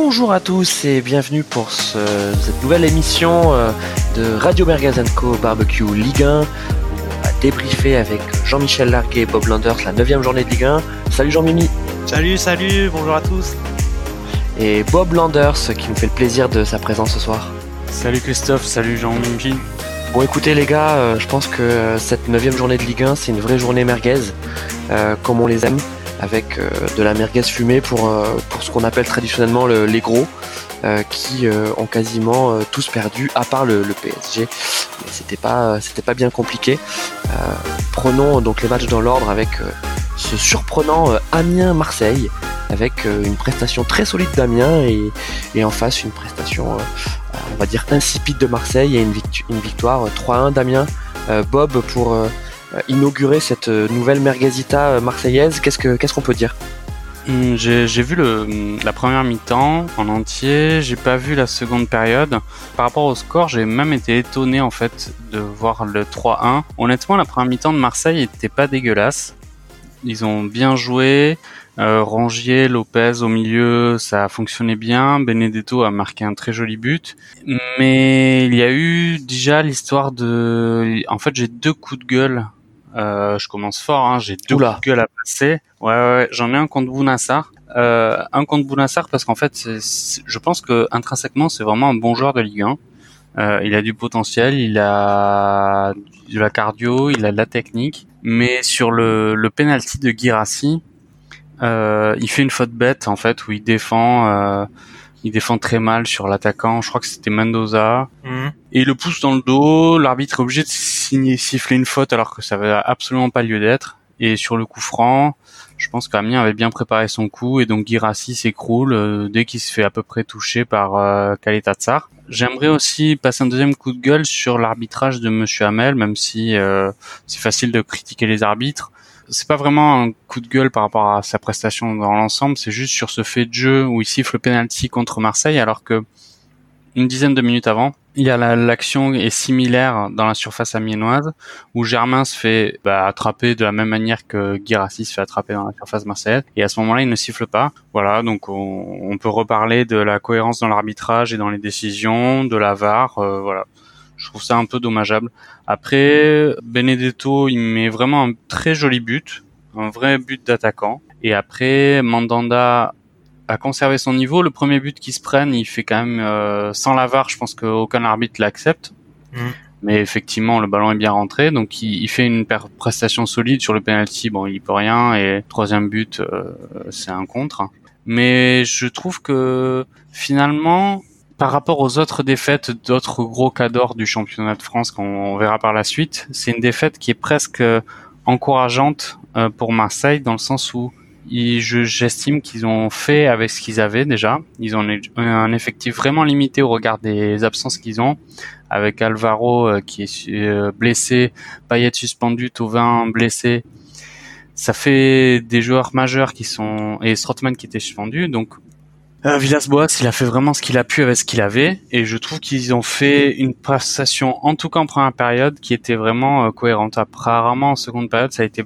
Bonjour à tous et bienvenue pour cette nouvelle émission euh, de Radio Co Barbecue Ligue 1. On va débriefer avec Jean-Michel Larguet et Bob Landers la 9 journée de Ligue 1. Salut Jean-Mimi. Salut, salut, bonjour à tous. Et Bob Landers qui nous fait le plaisir de sa présence ce soir. Salut Christophe, salut Jean-Mimi. Bon écoutez les gars, euh, je pense que euh, cette 9 journée de Ligue 1 c'est une vraie journée merguez, comme on les aime avec euh, de la merguez fumée pour, euh, pour ce qu'on appelle traditionnellement les gros. Euh, qui ont quasiment tous perdu à part le, PSG. Mais c'était pas c'était pas bien compliqué. prenons donc les matchs dans l'ordre avec ce surprenant Amiens-Marseille avec une prestation très solide d'Amiens et, et, en face une prestation on va dire insipide de Marseille et une, une victoire 3-1 d'Amiens. Bob pour euh, inaugurer cette euh, nouvelle mergazita euh, marseillaise. Qu'est-ce que qu'est-ce qu'on peut dire? Hum, j'ai, vu la première mi-temps en entier, j'ai pas vu la seconde période. Par rapport au score, j'ai même été étonné en fait de voir le 3-1. Honnêtement, la première mi-temps de Marseille était pas dégueulasse. Ils ont bien joué. Euh, Rongier, Lopez au milieu, ça a fonctionné bien. Benedetto a marqué un très joli but. Mais il y a eu déjà l'histoire de... En fait, j'ai deux coups de gueule euh, je commence fort, hein, j'ai deux coups de gueule à passer. Ouais, ouais, j'en ai un contre Bounassar. Euh, un contre Bounassar parce qu'en fait, je pense que intrinsèquement, c'est vraiment un bon joueur de Ligue 1. Euh, il a du potentiel, il a de la cardio, il a de la technique. Mais sur le, le penalty de Girassi, euh, il fait une faute bête en fait où il défend. Il défend très mal sur l'attaquant, je crois que c'était Mendoza. Mhm. Et il le pousse dans le dos, l'arbitre est obligé de signer, siffler une faute alors que ça avait absolument pas lieu d'être. Et sur le coup franc, je pense qu'Amien avait bien préparé son coup et donc Girassi s'écroule euh, dès qu'il se fait à peu près toucher par euh, Kaletatsar. J'aimerais aussi passer un deuxième coup de gueule sur l'arbitrage de Monsieur Hamel, même si euh, c'est facile de critiquer les arbitres c'est pas vraiment un coup de gueule par rapport à sa prestation dans l'ensemble, c'est juste sur ce fait de jeu où il siffle le penalty contre Marseille alors que une dizaine de minutes avant, il y a l'action est similaire dans la surface amiénoise où Germain se fait bah, attraper de la même manière que Girassi se fait attraper dans la surface marseillaise et à ce moment-là il ne siffle pas. Voilà, donc on, peut reparler de la cohérence dans l'arbitrage et dans les décisions, de la VAR, euh, voilà. Je trouve ça un peu dommageable. Après, Benedetto, il met vraiment un très joli but, un vrai but d'attaquant. Et après, Mandanda a conservé son niveau. Le premier but qui se prenne, il fait quand même euh, sans la VAR. Je pense qu'aucun arbitre l'accepte. Mm. Mais effectivement, le ballon est bien rentré, donc il, fait une prestation solide sur le penalty. Bon, il peut rien et troisième but, euh, c'est un contre. Mais je trouve que finalement, par rapport aux autres défaites d'autres gros cadors du championnat de France qu'on verra par la suite, c'est une défaite qui est presque encourageante euh, pour Marseille dans le sens où j'estime qu'ils ont fait avec ce qu'ils avaient déjà. Ils ont un effectif vraiment limité au regard des absences qu'ils ont, avec Alvaro euh, qui est euh, blessé, Payet suspendu, Tovin blessé. Ça fait des joueurs majeurs qui sont et Strootman qui était suspendu. Donc euh, Villas-Boas, il a fait vraiment ce qu'il a pu avec ce qu'il avait, et je trouve qu'ils ont fait une prestation, en tout cas en première période, qui était vraiment euh, cohérente. Apparemment, en seconde période, ça a été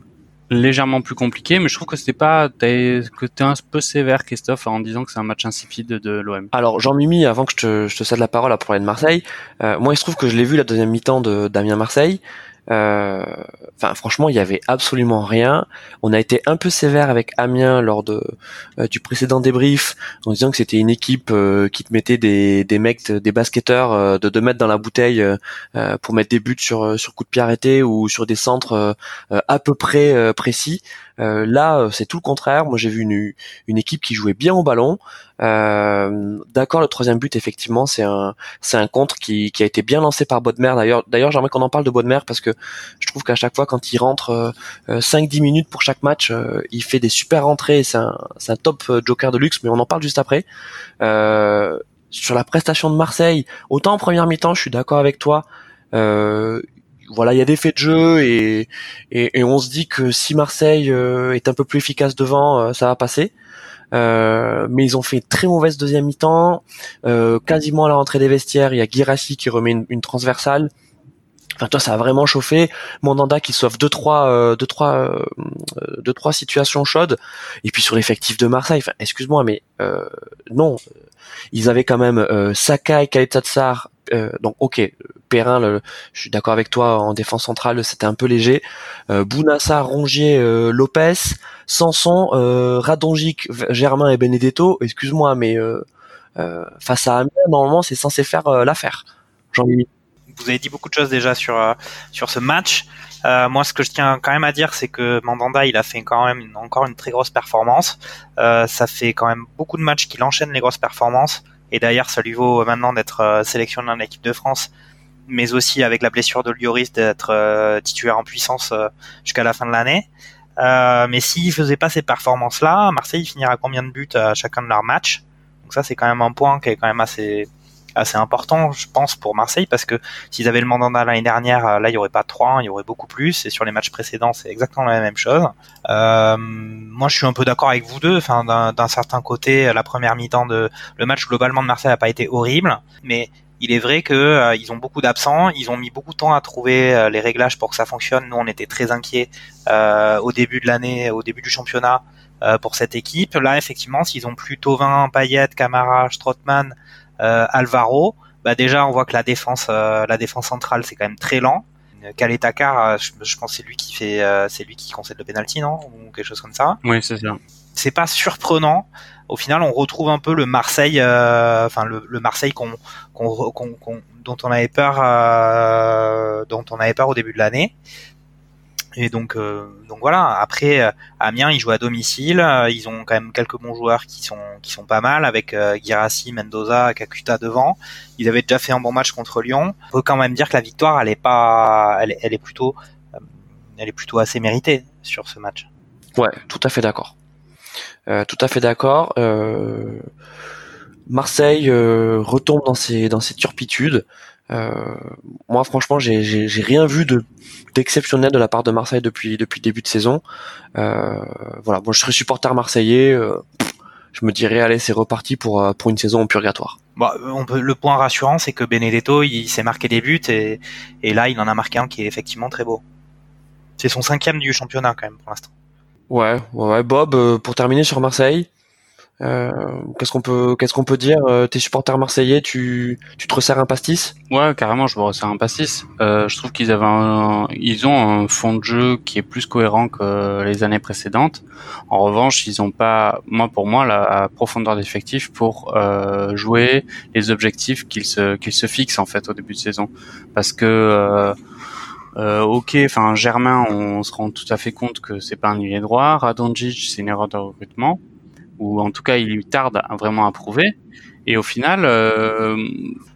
légèrement plus compliqué, mais je trouve que c'était pas que t'es un peu sévère, Christophe, en disant que c'est un match insipide de, l'OM. Alors Jean Mimi, avant que je te, je cède la parole à parler de Marseille, euh, moi il se trouve que je l'ai vu la deuxième mi-temps de Damien Marseille. Euh, enfin, franchement, il y avait absolument rien. On a été un peu sévère avec Amiens lors de euh, du précédent débrief en disant que c'était une équipe euh, qui te mettait des, des mecs, des basketteurs de 2 mètres dans la bouteille pour mettre des buts sur sur coup de pied arrêté ou sur des centres à peu près précis. Euh, là, euh, c'est tout le contraire. Moi, j'ai vu une, équipe qui jouait bien au ballon. Euh, D'accord, le troisième but, effectivement, c'est un, contre qui, a été bien lancé par Bodmer. D'ailleurs, d'ailleurs, j'aimerais qu'on en parle de Bodmer parce que je trouve qu'à chaque fois, quand il rentre euh, 5-10 euh, minutes pour chaque match, il fait des super rentrées. C'est un, top joker de luxe, mais on en parle juste après. sur la prestation de Marseille, autant en première mi-temps, je suis d'accord avec toi. Voilà, il y a des faits de jeu et, et, on se dit que si Marseille euh, est un peu plus efficace devant, euh, ça va passer. Euh, mais ils ont fait une très mauvaise deuxième mi-temps. quasiment à la rentrée des vestiaires, il y a Girassi qui remet une, transversale. Enfin, toi, ça a vraiment chauffé. Mandanda qui sauve deux trois, deux trois, deux trois situations chaudes. Et puis sur l'effectif de Marseille, excuse-moi, mais non, ils avaient quand même euh, Sakai, Kaletatsar, euh, donc ok, Perrin, le, je suis d'accord avec toi en défense centrale, c'était un peu léger. Euh, Bounassa, Rongier, euh, Lopez, Sanson, euh, Radonjic, Germain et Benedetto. Excuse-moi, mais face à Amiens, normalement, c'est censé faire l'affaire. Jean-Mimi. Vous avez dit beaucoup de choses déjà sur sur ce match. Euh, moi, ce que je tiens quand même à dire, c'est que Mandanda, il a fait quand même encore une très grosse performance. Euh, ça fait quand même beaucoup de matchs qu'il enchaîne les grosses performances. Et d'ailleurs, ça lui vaut maintenant d'être euh, sélectionné dans l'équipe de France, mais aussi avec la blessure de Lloris d'être euh, titulaire en puissance euh, jusqu'à la fin de l'année. mais s'il faisait pas ces performances-là, Marseille finira combien de buts à chacun de leurs matchs? Donc ça, c'est quand même un point qui est quand même assez assez important, je pense, pour Marseille, parce que s'ils avaient le mandanda l'année dernière, euh, là, il y aurait pas 3, il y aurait beaucoup plus, et sur les matchs précédents, c'est exactement la même chose. Euh, moi, je suis un peu d'accord avec vous deux, enfin, d'un certain côté, la première mi-temps de le match globalement de Marseille n'a pas été horrible, mais il est vrai que euh, ils ont beaucoup d'absents, ils ont mis beaucoup de temps à trouver les réglages pour que ça fonctionne. Nous, on était très inquiets au début de l'année, au début du championnat pour cette équipe. Là, effectivement, s'ils ont plus Tovin, Payet, Camara, Strootman, euh, Alvaro, bah déjà on voit que la défense, euh, la défense centrale c'est quand même très lent. Kaletakar, euh, je, je pense c'est lui qui fait, c'est lui qui concède le penalty, non? Ou quelque chose comme ça. Oui, c'est ça. C'est pas surprenant. Au final, on retrouve un peu le Marseille, enfin le, le, Marseille qu'on, qu'on, qu'on, dont on avait peur, dont on avait peur au début de l'année. Et donc, euh, donc voilà. Après, euh, Amiens, ils jouent à domicile. Euh, ils ont quand même quelques bons joueurs qui sont qui sont pas mal, avec euh, Girassi, Mendoza, Kakuta devant. Ils avaient déjà fait un bon match contre Lyon. On peut quand même dire que la victoire, elle est pas, elle, elle est plutôt, elle est plutôt assez méritée sur ce match. Ouais, tout à fait d'accord. tout à fait d'accord. Marseille retombe dans ses dans ses turpitudes. Euh, moi, franchement, j'ai rien vu de d'exceptionnel de la part de Marseille depuis depuis début de saison. Euh, voilà, moi je serais supporter marseillais. Euh, je me dirais allez, c'est reparti pour pour une saison en purgatoire. Bah, on peut, le point rassurant, c'est que Benedetto, il s'est marqué des buts et, et là, il en a marqué un qui est effectivement très beau. C'est son cinquième du championnat quand même pour l'instant. Ouais, ouais, Bob, pour terminer sur Marseille, qu'est-ce qu'on peut, qu'est-ce qu'on peut dire euh, T'es supporter marseillais, tu, tu te resserres un pastis? Ouais, carrément, je me resserre un pastis. Euh, je trouve qu'ils avaient, un, ils ont un fond de jeu qui est plus cohérent que les années précédentes. En revanche, ils ont pas, moi pour moi, la profondeur d'effectif pour euh, jouer les objectifs qu'ils se, qu'ils se fixent en fait au début de saison, parce que euh, euh, ok, enfin Germain, on se rend tout à fait compte que c'est pas un ailier droit. Radonjic, c'est une erreur de recrutement ou en tout cas il lui tarde vraiment à prouver. Et au final, euh,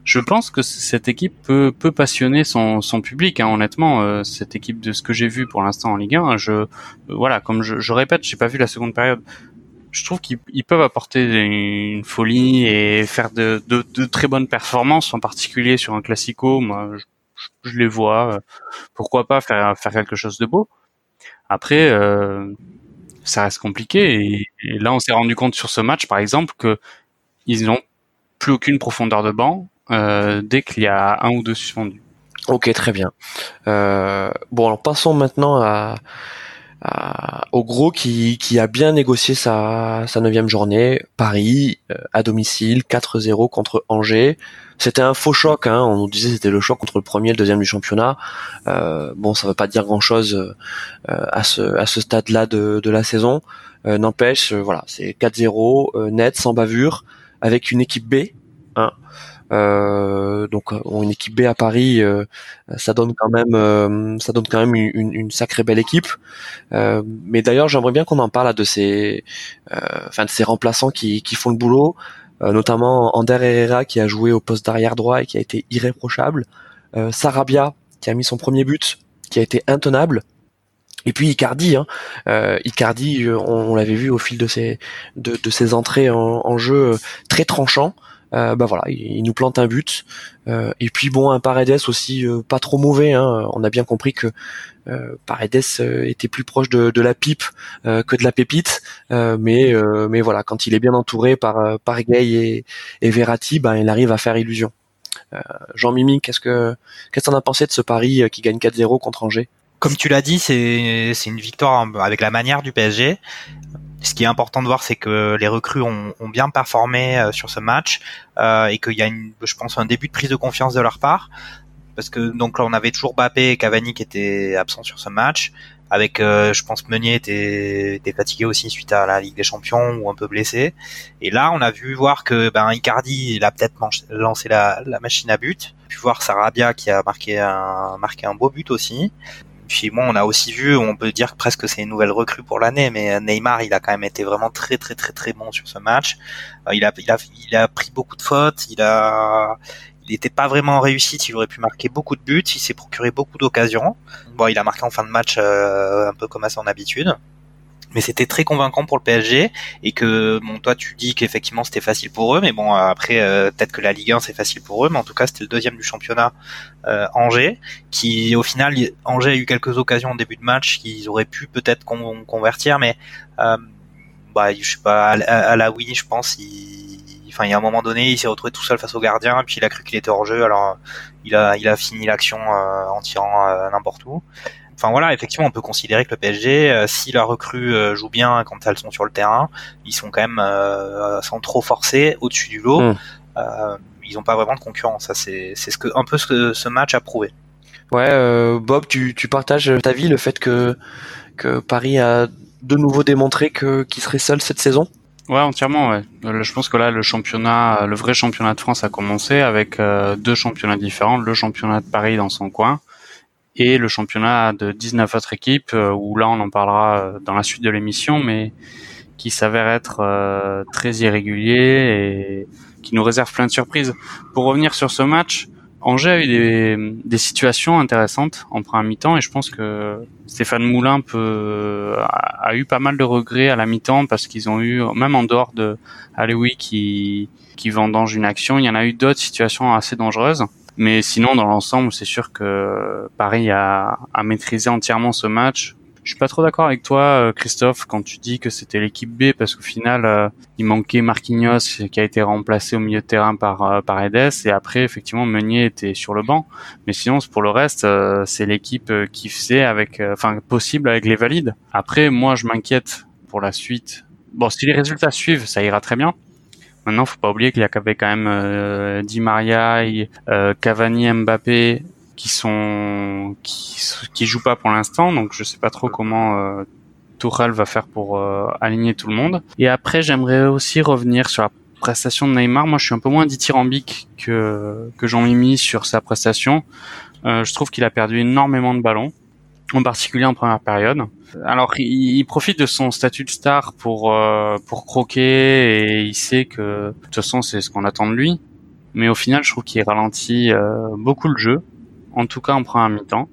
je pense que cette équipe peut, peut passionner son, son public. Hein, honnêtement, euh, cette équipe de ce que j'ai vu pour l'instant en Ligue 1, je voilà, comme je, je répète, j'ai pas vu la seconde période. Je trouve qu'ils peuvent apporter une folie et faire de, de, de, très bonnes performances, en particulier sur un classico. Moi, je, je les vois. Pourquoi pas faire faire quelque chose de beau. Après, euh, ça reste compliqué. Et, là, on s'est rendu compte sur ce match, par exemple, que ils n'ont plus aucune profondeur de banc euh, dès qu'il y a un ou deux suspendus. Ok, très bien. Euh, bon, alors passons maintenant à, au gros qui, qui a bien négocié sa, sa neuvième journée. Paris, euh, à domicile, 4-0 contre Angers. C'était un faux choc, hein. on nous disait c'était le choc contre le premier le deuxième du championnat. Euh, bon, ça veut pas dire grand-chose euh, à ce, à ce stade-là de, de la saison. Euh, n'empêche, voilà, c'est 4-0, net, sans bavure, avec une équipe B. Hein. donc une équipe B à Paris, ça donne quand même, ça donne quand même une, une sacrée belle équipe. mais d'ailleurs, j'aimerais bien qu'on en parle de ces, enfin de ces remplaçants qui, qui font le boulot. Euh, notamment Ander Herrera qui a joué au poste d'arrière droit et qui a été irréprochable, euh, Sarabia qui a mis son premier but, qui a été intenable, et puis Icardi, hein. Euh, Icardi, on, l'avait vu au fil de ses de, de ses entrées en, jeu très tranchant. Bah voilà, il, nous plante un but. et puis bon, un Paredes aussi pas trop mauvais. Hein. On a bien compris que euh, Paredes euh, était plus proche de, la pipe euh, que de la pépite, mais mais voilà, quand il est bien entouré par par Gay et, et Verratti, ben il arrive à faire illusion. Jean Mimi, qu'est-ce que qu'est-ce que t'en as pensé de ce pari qui gagne 4-0 contre Angers? Comme tu l'as dit, c'est c'est une victoire avec la manière du PSG ce qui est important de voir, c'est que les recrues ont, bien performé euh, sur ce match euh, et qu'il y a, je pense, un début de prise de confiance de leur part. Parce que donc là, on avait toujours Bappé et Cavani qui étaient absents sur ce match. Avec, euh, je pense, Meunier était, était, fatigué aussi suite à la Ligue des Champions ou un peu blessé. Et là, on a vu voir que ben Icardi, il a peut-être lancé la, machine à but. Puis voir Sarabia qui a marqué un beau but aussi. Puis moi, on a aussi vu, on peut dire que presque c'est une nouvelle recrue pour l'année, mais Neymar, il a quand même été vraiment très très très très bon sur ce match. Euh, il a il a il a pris beaucoup de fautes, il a il n'était pas vraiment en réussite, il aurait pu marquer beaucoup de buts, il s'est procuré beaucoup d'occasions. Bon, il a marqué en fin de match euh, un peu comme à son habitude mais c'était très convaincant pour le PSG et que bon toi tu dis qu'effectivement c'était facile pour eux mais bon après euh, peut-être que la Ligue 1 c'est facile pour eux mais en tout cas c'était le deuxième du championnat euh, Angers qui au final Angers a eu quelques occasions en début de match qu'ils auraient pu peut-être convertir mais euh, bah je sais pas à, la Wii je pense il enfin il y a un moment donné il s'est retrouvé tout seul face au gardien et puis il a cru qu'il était hors jeu alors il a il a fini l'action euh, en tirant n'importe où Enfin voilà, effectivement, on peut considérer que le PSG, euh, si la recrue euh, joue bien quand elles sont sur le terrain, ils sont quand même euh, sans trop forcer au-dessus du lot. Hmm. ils n'ont pas vraiment de concurrence. Ça, c'est c'est ce que un peu ce que ce match a prouvé. Ouais, Bob, tu, tu partages ta vie le fait que que Paris a de nouveau démontré que qu'il serait seul cette saison? Ouais, entièrement. Ouais. Je pense que là, le championnat, le vrai championnat de France a commencé avec deux championnats différents. Le championnat de Paris dans son coin et le championnat de 19 autres équipes, euh, où là on en parlera euh, dans la suite de l'émission, mais qui s'avère être euh, très irrégulier et qui nous réserve plein de surprises. Pour revenir sur ce match, Angers a eu des, des situations intéressantes en première mi-temps et je pense que Stéphane Moulin peut, a, eu pas mal de regrets à la mi-temps parce qu'ils ont eu, même en dehors de Alewi qui, qui vendange une action, il y en a eu d'autres situations assez dangereuses. Mais sinon, dans l'ensemble, c'est sûr que Paris a, a, maîtrisé entièrement ce match. Je suis pas trop d'accord avec toi, euh, Christophe, quand tu dis que c'était l'équipe B, parce qu'au final, euh, il manquait Marquinhos qui a été remplacé au milieu de terrain par euh, par Edes, et après, effectivement, Meunier était sur le banc. Mais sinon, pour le reste, c'est l'équipe qui faisait avec, enfin, possible avec les valides. Après, moi, je m'inquiète pour la suite. Bon, si les résultats suivent, ça ira très bien. Maintenant, faut pas oublier qu'il y a quand même euh, Di Maria, euh, Cavani, Mbappé qui sont qui, qui jouent pas pour l'instant, donc je sais pas trop comment euh, va faire pour euh, aligner tout le monde. Et après, j'aimerais aussi revenir sur la prestation de Neymar. Moi, je suis un peu moins dithyrambique que que Jean-Mimi sur sa prestation. Euh, je trouve qu'il a perdu énormément de ballons en particulier en première période. Alors il, profite de son statut de star pour euh, pour croquer et il sait que de toute façon c'est ce qu'on attend de lui. Mais au final, je trouve qu'il ralentit euh, beaucoup le jeu, en tout cas en première mi-temps.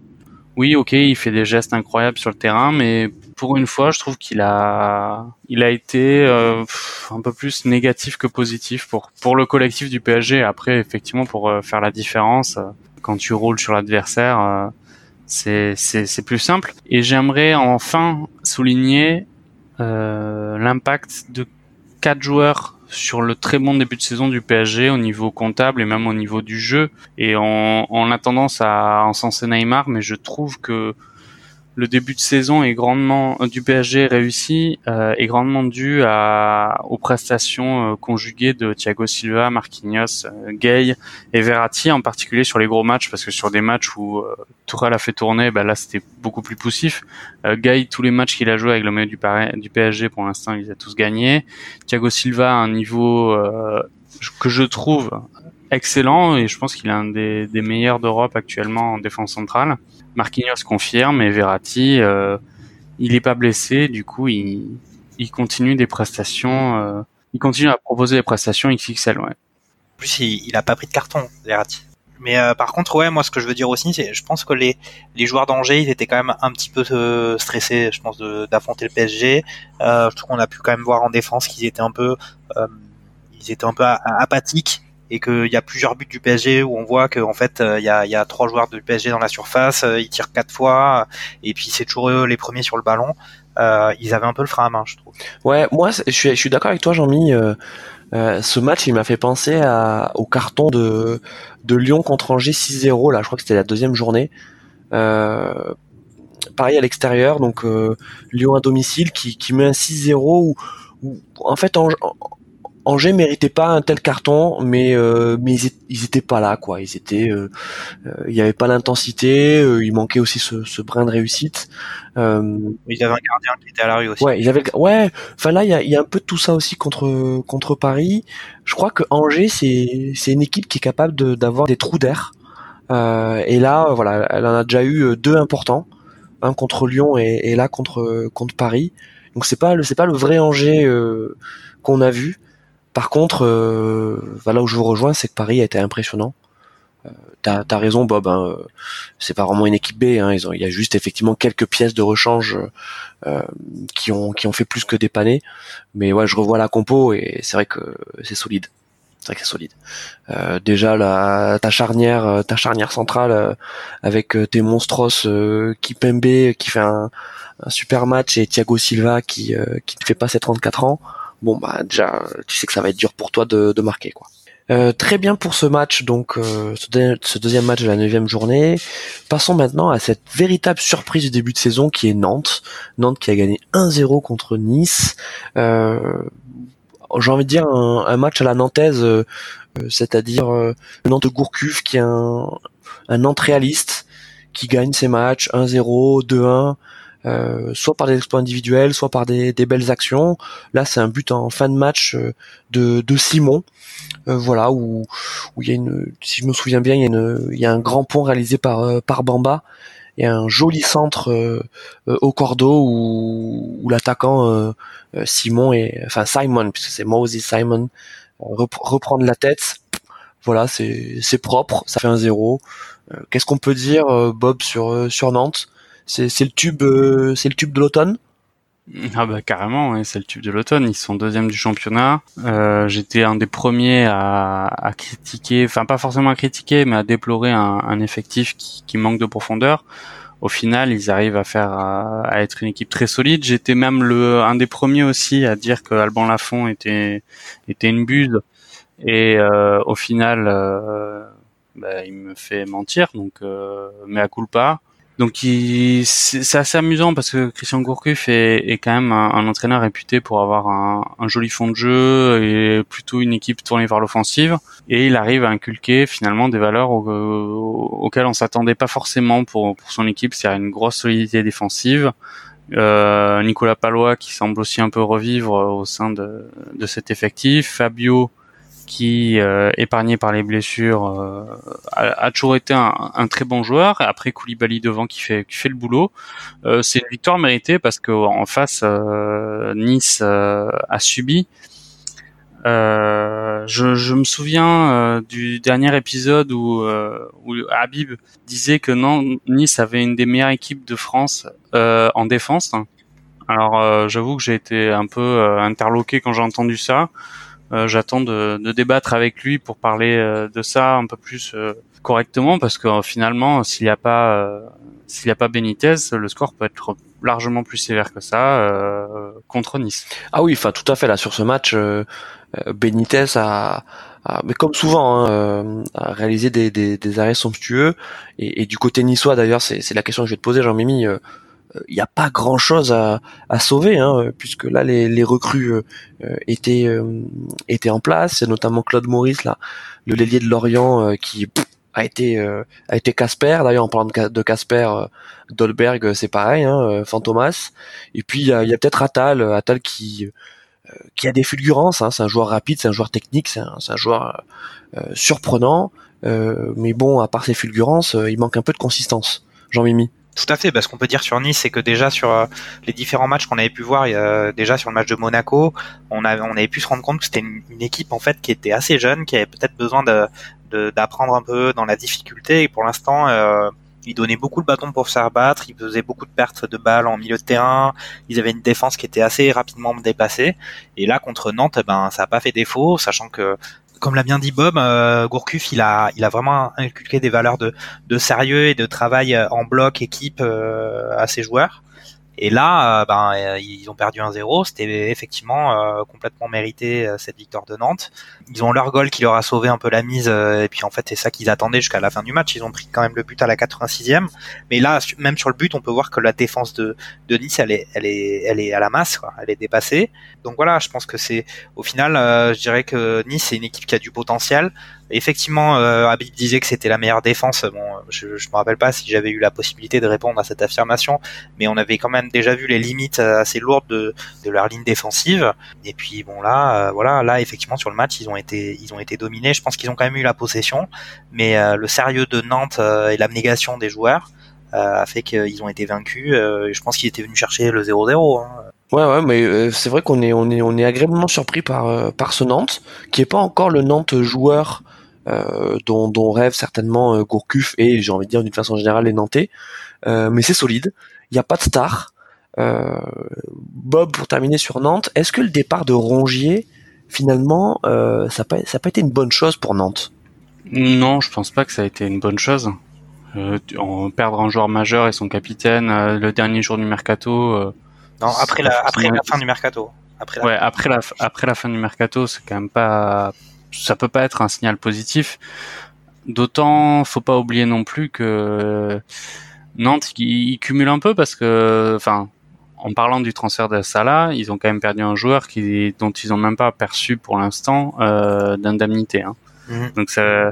Oui, ok, il fait des gestes incroyables sur le terrain, mais pour une fois, je trouve qu'il a il a été euh, un peu plus négatif que positif pour pour le collectif du PSG. Après, effectivement, pour faire la différence, quand tu roules sur l'adversaire c'est plus simple. Et j'aimerais enfin souligner euh, l'impact de quatre joueurs sur le très bon début de saison du PSG au niveau comptable et même au niveau du jeu. Et on, on a tendance à encenser Neymar, mais je trouve que le début de saison est grandement euh, du PSG réussi euh, est grandement dû à, aux prestations euh, conjuguées de Thiago Silva, Marquinhos, euh, Gay et Verratti en particulier sur les gros matchs parce que sur des matchs où euh, Tourelle a fait tourner, bah là c'était beaucoup plus poussif. Euh, Gay tous les matchs qu'il a joué avec le du, du PSG pour l'instant il les a tous gagnés. Thiago Silva a un niveau que je trouve excellent et je pense qu'il est un des, des meilleurs d'Europe actuellement en défense centrale. Marquinhos confirme et Verratti, euh, il est pas blessé, du coup il, continue des prestations, euh, il continue à proposer des prestations XXL. Ouais. En plus, il, il a pas pris de carton, Verratti. Mais euh, par contre, ouais, moi ce que je veux dire aussi, c'est, je pense que les les joueurs d'Angers, ils étaient quand même un petit peu stressés, je pense, d'affronter le PSG. Je trouve qu'on a pu quand même voir en défense qu'ils étaient un peu, ils étaient un peu apathiques et qu'il y a plusieurs buts du PSG où on voit qu'en fait euh, il y, a, trois joueurs du PSG dans la surface, euh, ils tirent quatre fois et puis c'est toujours eux les premiers sur le ballon. Euh, ils avaient un peu le frein à main, je trouve. Ouais, moi je suis, d'accord avec toi, Jean-Mi. Euh, euh, ce match, il m'a fait penser au carton de, Lyon contre Angers 6-0. Là, je crois que c'était la deuxième journée. Euh, Paris à l'extérieur, donc Lyon à domicile, qui, qui met un 6-0 où, en fait Angers méritait pas un tel carton, mais euh, mais ils, étaient pas là quoi. Ils étaient, euh, euh il y avait pas l'intensité, euh, il manquait aussi ce, ce brin de réussite. Euh, ils avaient un gardien qui était à la rue aussi. Ouais, ils avaient, ouais. Enfin là, il y a, y a, un peu de tout ça aussi contre contre Paris. Je crois que Angers c'est c'est une équipe qui est capable d'avoir des trous d'air. et là, voilà, elle en a déjà eu deux importants, un contre Lyon et, et là contre contre Paris. Donc c'est pas le c'est pas le vrai Angers qu'on a vu. Par contre, euh, là où je vous rejoins, c'est que Paris a été impressionnant. Euh, t'as as raison, Bob. Hein, euh, c'est pas vraiment une équipe B. Hein, il y a juste effectivement quelques pièces de rechange euh, qui ont qui ont fait plus que dépanner. Mais ouais, je revois la compo et c'est vrai que c'est solide. C'est vrai que c'est solide. Déjà la ta charnière, ta charnière centrale avec tes monstros Kipembe qui fait un, un, super match et Thiago Silva qui qui ne fait pas ses 34 ans bon bah déjà tu sais que ça va être dur pour toi de, marquer quoi. Euh, très bien pour ce match, donc euh, ce, deuxième match de la neuvième journée. Passons maintenant à cette véritable surprise du début de saison qui est Nantes. Nantes qui a gagné 1-0 contre Nice. Euh, j'ai envie de dire un, match à la nantaise, c'est-à-dire le Nantes Gourcuff qui est un, un Nantes réaliste qui gagne ses matchs 1-0, 2-1. Euh, soit par des exploits individuels, soit par des, belles actions. Là, c'est un but en fin de match euh, de, de Simon, euh, voilà, où, où il y a une, si je me souviens bien, il y a, une, il y a un grand pont réalisé par, par Bamba et un joli centre au cordeau où, où l'attaquant Simon et enfin Simon puisque c'est Moses Simon reprendre la tête. Voilà, c'est c'est propre, ça fait un zéro. Qu'est-ce qu'on peut dire, Bob, sur sur Nantes? C'est le tube, euh, c'est le tube de l'automne? Ah bah carrément, c'est le tube de l'automne. Ils sont deuxième du championnat. Euh, J'étais un des premiers à, à, critiquer, enfin pas forcément à critiquer, mais à déplorer un, un effectif qui, qui, manque de profondeur. Au final, ils arrivent à faire à, être une équipe très solide. J'étais même le un des premiers aussi à dire que Alban Lafont était était une buse. Et euh, au final, euh, bah, il me fait mentir. Donc, euh, mais à culpa. Donc c'est assez amusant parce que Christian Gourcuff est, est quand même un, entraîneur réputé pour avoir un, joli fond de jeu et plutôt une équipe tournée vers l'offensive. Et il arrive à inculquer finalement des valeurs auxquelles on s'attendait pas forcément pour, pour son équipe, c'est-à-dire une grosse solidité défensive. Euh, Nicolas Palois qui semble aussi un peu revivre au sein de cet effectif. Fabio qui, euh, épargné par les blessures, euh, a, toujours été un, très bon joueur. Après Koulibaly devant qui fait, qui fait le boulot. Euh, c'est une victoire méritée parce qu'en face, Nice a subi. Je, me souviens du dernier épisode où, où Habib disait que non, Nice avait une des meilleures équipes de France en défense. Alors j'avoue que j'ai été un peu interloqué quand j'ai entendu ça. Euh, j'attends de, de, débattre avec lui pour parler euh, de ça un peu plus euh, correctement parce que finalement, s'il n'y a pas s'il n'y a pas Benitez, le score peut être largement plus sévère que ça contre Nice. Ah oui, enfin tout à fait là sur ce match, Benitez a, mais comme souvent, hein, a réalisé des, des, des, arrêts somptueux. Et, et du côté niçois, d'ailleurs, c'est la question que je vais te poser, Jean-Mimi il n'y a pas grand chose à, à sauver hein, puisque là les, les recrues euh, étaient euh, étaient en place. Notamment Claude Maurice là le l'ailier de Lorient euh, qui a été a été Casper. D'ailleurs en parlant de Casper Dolberg c'est pareil hein, Fantomas. Et puis il y a, y a peut-être Atal Atal qui qui a des fulgurances hein, c'est un joueur rapide c'est un joueur technique c'est un, un, joueur surprenant. Mais bon à part ses fulgurances il manque un peu de consistance. Jean Mimi tout à fait. Bah, ce qu'on peut dire sur Nice, c'est que déjà sur euh, les différents matchs qu'on avait pu voir, a, déjà sur le match de Monaco, on avait, on avait pu se rendre compte que c'était une, équipe en fait qui était assez jeune, qui avait peut-être besoin de d'apprendre un peu dans la difficulté. Et pour l'instant, euh, ils donnaient beaucoup le bâton pour se faire battre. Ils faisaient beaucoup de pertes de balles en milieu de terrain. Ils avaient une défense qui était assez rapidement dépassée. Et là, contre Nantes, ben ça n'a pas fait défaut, sachant que comme l'a bien dit Bob, euh, Gourcuff, il a, il a vraiment inculqué des valeurs de, de sérieux et de travail euh, en bloc, équipe euh, à ses joueurs. Et là, euh, ben, ils ont perdu 1-0. C'était effectivement complètement mérité cette victoire de Nantes. Ils ont leur goal qui leur a sauvé un peu la mise. et puis en fait, c'est ça qu'ils attendaient jusqu'à la fin du match. Ils ont pris quand même le but à la 86e. Mais là, même sur le but, on peut voir que la défense de, de Nice, elle est, elle est, elle est à la masse. Quoi. Elle est dépassée. Donc voilà, je pense que c'est au final, je dirais que Nice c'est une équipe qui a du potentiel. Effectivement, euh, Habib disait que c'était la meilleure défense. Bon, je, je me rappelle pas si j'avais eu la possibilité de répondre à cette affirmation, mais on avait quand même déjà vu les limites assez lourdes de, de leur ligne défensive. Et puis bon là, euh, voilà, là effectivement sur le match, ils ont été, ils ont été dominés. Je pense qu'ils ont quand même eu la possession, mais euh, le sérieux de Nantes euh, et l'abnégation des joueurs a fait qu'ils ont été vaincus. je pense qu'ils étaient venus chercher le 0-0. Hein. Ouais, ouais, mais c'est vrai qu'on est, on est, on est agréablement surpris par, par ce Nantes, qui est pas encore le Nantes joueur euh, dont, dont rêve certainement euh, Gourcuff et j'ai envie de dire d'une façon générale les Nantais. Euh, mais c'est solide. Il n'y a pas de star. Bob, pour terminer sur Nantes, est-ce que le départ de Rongier, finalement, ça n'a pas, ça pas été une bonne chose pour Nantes Non, je pense pas que ça a été une bonne chose. Euh, perdre un joueur majeur et son capitaine le dernier jour du mercato. non, après la, après la fin du mercato. Après la... Ouais, après la, après la fin du mercato, c'est quand même pas ça peut pas être un signal positif. D'autant, faut pas oublier non plus que Nantes, il, cumule un peu parce que, enfin, en parlant du transfert de Salah, ils ont quand même perdu un joueur qui, dont ils ont même pas perçu pour l'instant euh, d'indemnité. Hein. Mhm. Donc ça,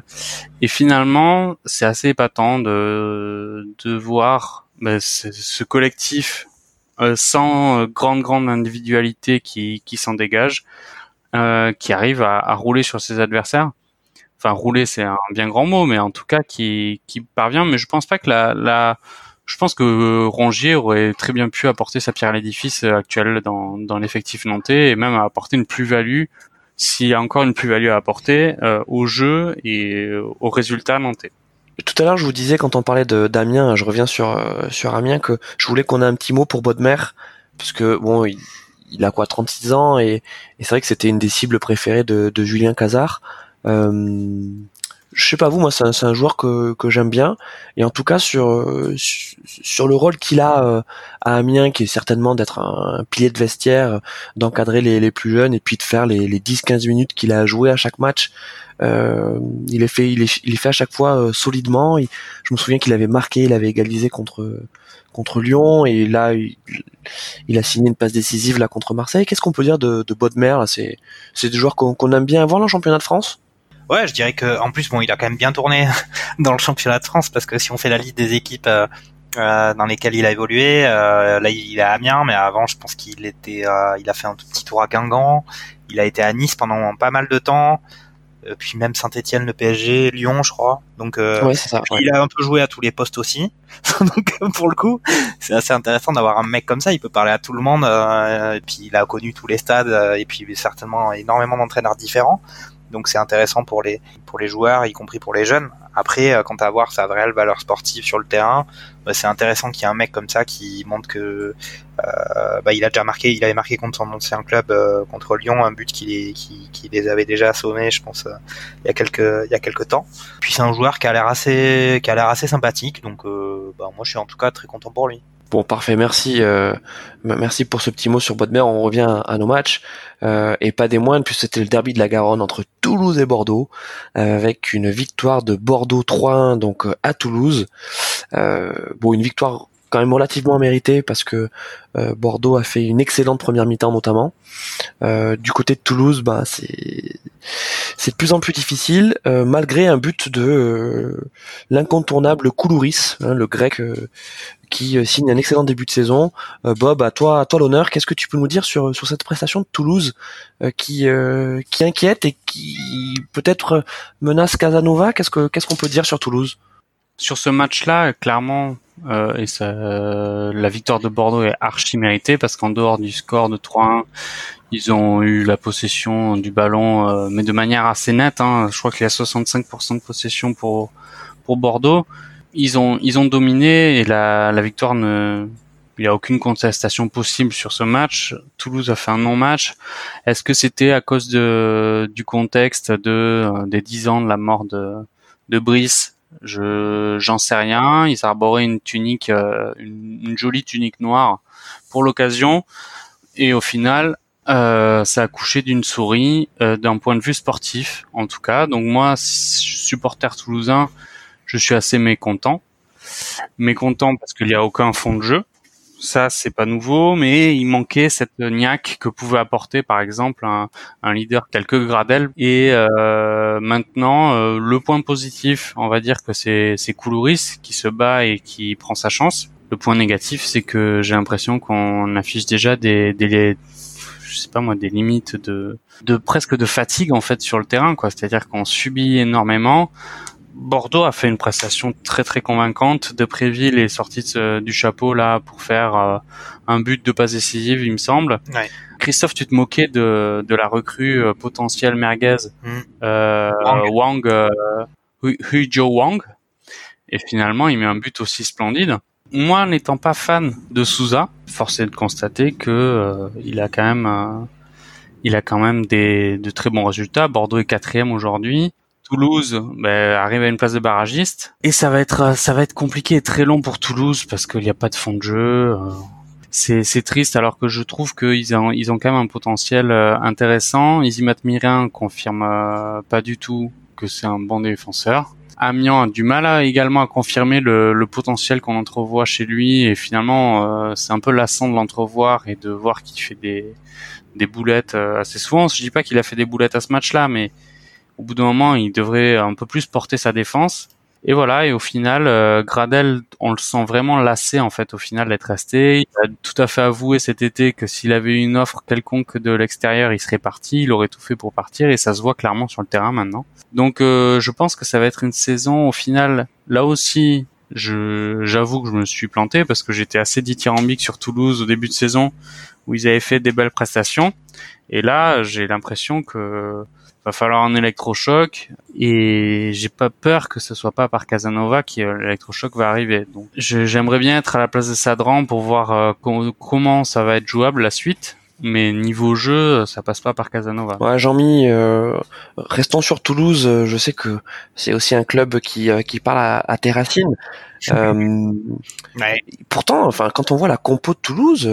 et finalement, c'est assez épatant de de voir ben, ce collectif euh, sans grande grande individualité qui qui s'en dégage euh, qui arrive à, à, rouler sur ses adversaires. Enfin, rouler, c'est un bien grand mot, mais en tout cas, qui, qui parvient. Mais je pense pas que la, la je pense que Rongier aurait très bien pu apporter sa pierre à l'édifice actuel dans, dans l'effectif nantais et même apporter une plus-value, s'il y a encore une plus-value à apporter euh, au jeu et au résultat nantais. Tout à l'heure, je vous disais quand on parlait de d'Amiens, je reviens sur euh, sur Amiens que je voulais qu'on ait un petit mot pour Bodmer parce que bon, il, il a quoi 36 ans et, c'est vrai que c'était une des cibles préférées de, Julien Cazard. Euh, je sais pas vous, moi c'est un, joueur que, j'aime bien et en tout cas sur sur le rôle qu'il a euh, à Amiens, qui est certainement d'être un, pilier de vestiaire, d'encadrer les, plus jeunes et puis de faire les, les 10-15 minutes qu'il a à jouer à chaque match. Euh, il est fait, il fait à chaque fois euh, solidement. je me souviens qu'il avait marqué, il avait égalisé contre contre Lyon et là il, a signé une passe décisive là contre Marseille. Qu'est-ce qu'on peut dire de, de Bodmer C'est c'est des joueurs qu'on aime bien voir dans le championnat de France? Ouais, je dirais que en plus bon, il a quand même bien tourné dans le championnat de France parce que si on fait la liste des équipes euh, euh dans lesquelles il a évolué, euh, là il est à Amiens, mais avant je pense qu'il était, euh, il a fait un tout petit tour à Guingamp. Il a été à Nice pendant pas mal de temps. Euh, puis même Saint-Etienne, le PSG, Lyon, je crois. Donc euh, ça, il a un peu joué à tous les postes aussi. Donc pour le coup, c'est assez intéressant d'avoir un mec comme ça. Il peut parler à tout le monde. Euh, et puis il a connu tous les stades et puis certainement énormément d'entraîneurs différents. Donc c'est intéressant pour les pour les joueurs, y compris pour les jeunes. Après, euh, quant à voir sa réelle valeur sportive sur le terrain, bah, c'est intéressant qu'il y ait un mec comme ça qui montre que euh, bah, il a déjà marqué, il avait marqué contre son ancien club euh, contre Lyon un but qui les, qui, qui avait déjà assommés, je pense, il y a quelques il y a quelques temps. Puis c'est un joueur qui a l'air assez qui a l'air assez sympathique, donc bah, moi je suis en tout cas très content pour lui. Bon, parfait, merci. Euh, merci pour ce petit mot sur Bodmer. On revient à nos matchs. Euh, et pas des moindres, puisque c'était le derby de la Garonne entre Toulouse et Bordeaux, euh, avec une victoire de Bordeaux 3-1 donc à Toulouse. bon, une victoire quand même relativement méritée parce que Bordeaux a fait une excellente première mi-temps notamment. du côté de Toulouse, bah c'est c'est de plus en plus difficile malgré un but de l'incontournable Koulouris, hein, le grec qui euh, signe un excellent début de saison. Euh, Bob, à toi, à toi l'honneur. Qu'est-ce que tu peux nous dire sur sur cette prestation de Toulouse euh, qui qui inquiète et qui peut-être menace Casanova? Qu'est-ce que qu'est-ce qu'on peut dire sur Toulouse? Sur ce match-là, clairement, et ça, la victoire de Bordeaux est archi méritée parce qu'en dehors du score de 3-1, ils ont eu la possession du ballon, mais de manière assez nette. Hein. Je crois qu'il y a 65% de possession pour pour Bordeaux ils ont ils ont dominé et la, la victoire ne il n'y a aucune contestation possible sur ce match. Toulouse a fait un non-match. Est-ce que c'était à cause de du contexte de euh, des dix ans de la mort de de Brice? Je j'en sais rien. Ils arboraient une tunique, euh, une, jolie tunique noire pour l'occasion, et au final, euh, ça a couché d'une souris euh, d'un point de vue sportif, en tout cas. Donc moi, supporter toulousain, je suis assez mécontent. Mécontent parce qu'il n'y a aucun fond de jeu ça c'est pas nouveau, mais il manquait cette niaque que pouvait apporter par exemple un, un leader quelques Gradel. Et euh, maintenant, euh, le point positif, on va dire que c'est c'est Koulouris qui se bat et qui prend sa chance. Le point négatif, c'est que j'ai l'impression qu'on affiche déjà des, des je sais pas moi des limites de de presque de fatigue en fait sur le terrain quoi c'est-à-dire qu'on subit énormément Bordeaux a fait une prestation très très convaincante. De Préville est sorti du chapeau là pour faire euh, un but de passe décisive, il me semble. Christophe, tu te moquais de, de la recrue euh, potentielle merguez mm. euh, Wang, Huijo Wang, et finalement il met un but aussi splendide. Moi, n'étant pas fan de Souza, force est de constater que il a quand même il a quand même des de très bons résultats. Bordeaux est quatrième aujourd'hui. Toulouse ben, arrive à une place de barragiste et ça va être ça va être compliqué et très long pour Toulouse parce qu'il n'y a pas de fond de jeu. Euh. C'est, triste alors que je trouve qu'ils ont, ils ont quand même un potentiel euh, intéressant. Isimat Mirin confirme euh, pas du tout que c'est un bon défenseur. Amiens a du mal à, également à confirmer le, le potentiel qu'on entrevoit chez lui et finalement c'est un peu lassant de l'entrevoir et de voir qu'il fait des, des boulettes assez souvent. Je dis pas qu'il a fait des boulettes à ce match-là, mais au bout d'un moment, il devrait un peu plus porter sa défense. Et voilà, et au final, euh, Gradel, on le sent vraiment lassé en fait au final d'être resté. Il a tout à fait avoué cet été que s'il avait eu une offre quelconque de l'extérieur, il serait parti, il aurait tout fait pour partir et ça se voit clairement sur le terrain maintenant. Donc euh, je pense que ça va être une saison au final, là aussi, je j'avoue que je me suis planté parce que j'étais assez dithyrambique sur Toulouse au début de saison où ils avaient fait des belles prestations et là, j'ai l'impression que va falloir un électrochoc et j'ai pas peur que ce soit pas par Casanova qui euh, l'électrochoc va arriver. Donc j'aimerais bien être à la place de Sadran pour voir euh, comment ça va être jouable la suite. Mais niveau jeu, ça passe pas par Casanova. Ouais, Jean-Mi, euh, restons sur Toulouse. Je sais que c'est aussi un club qui, qui parle à, à tes racines. Pourtant, enfin, quand on voit la compo de Toulouse,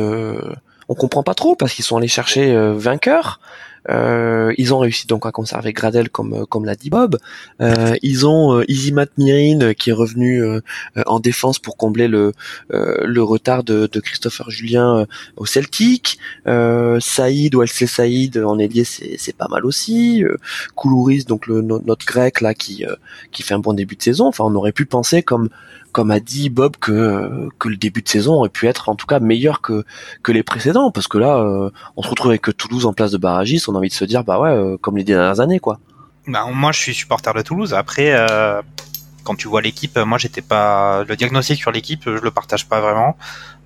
on comprend pas trop parce qu'ils sont allés chercher vainqueurs. Euh, ils ont réussi donc à conserver Gradel comme euh, comme l'a dit Bob. Euh, ils ont euh, Isimat Mirin qui est revenu en défense pour combler le le retard de, de Christopher Julien au Celtic. Saïd ou LC Saïd en ailier c'est c'est pas mal aussi. Koulouris donc le notre grec là qui qui fait un bon début de saison. Enfin on aurait pu penser comme comme a dit Bob que que le début de saison aurait pu être en tout cas meilleur que que les précédents. Parce que là euh, on se retrouve avec Toulouse en place de barragiste on a envie de se dire bah ouais euh, comme les dernières années quoi. Bah, moi je suis supporter de Toulouse. Après euh, quand tu vois l'équipe moi j'étais pas le diagnostic sur l'équipe je le partage pas vraiment.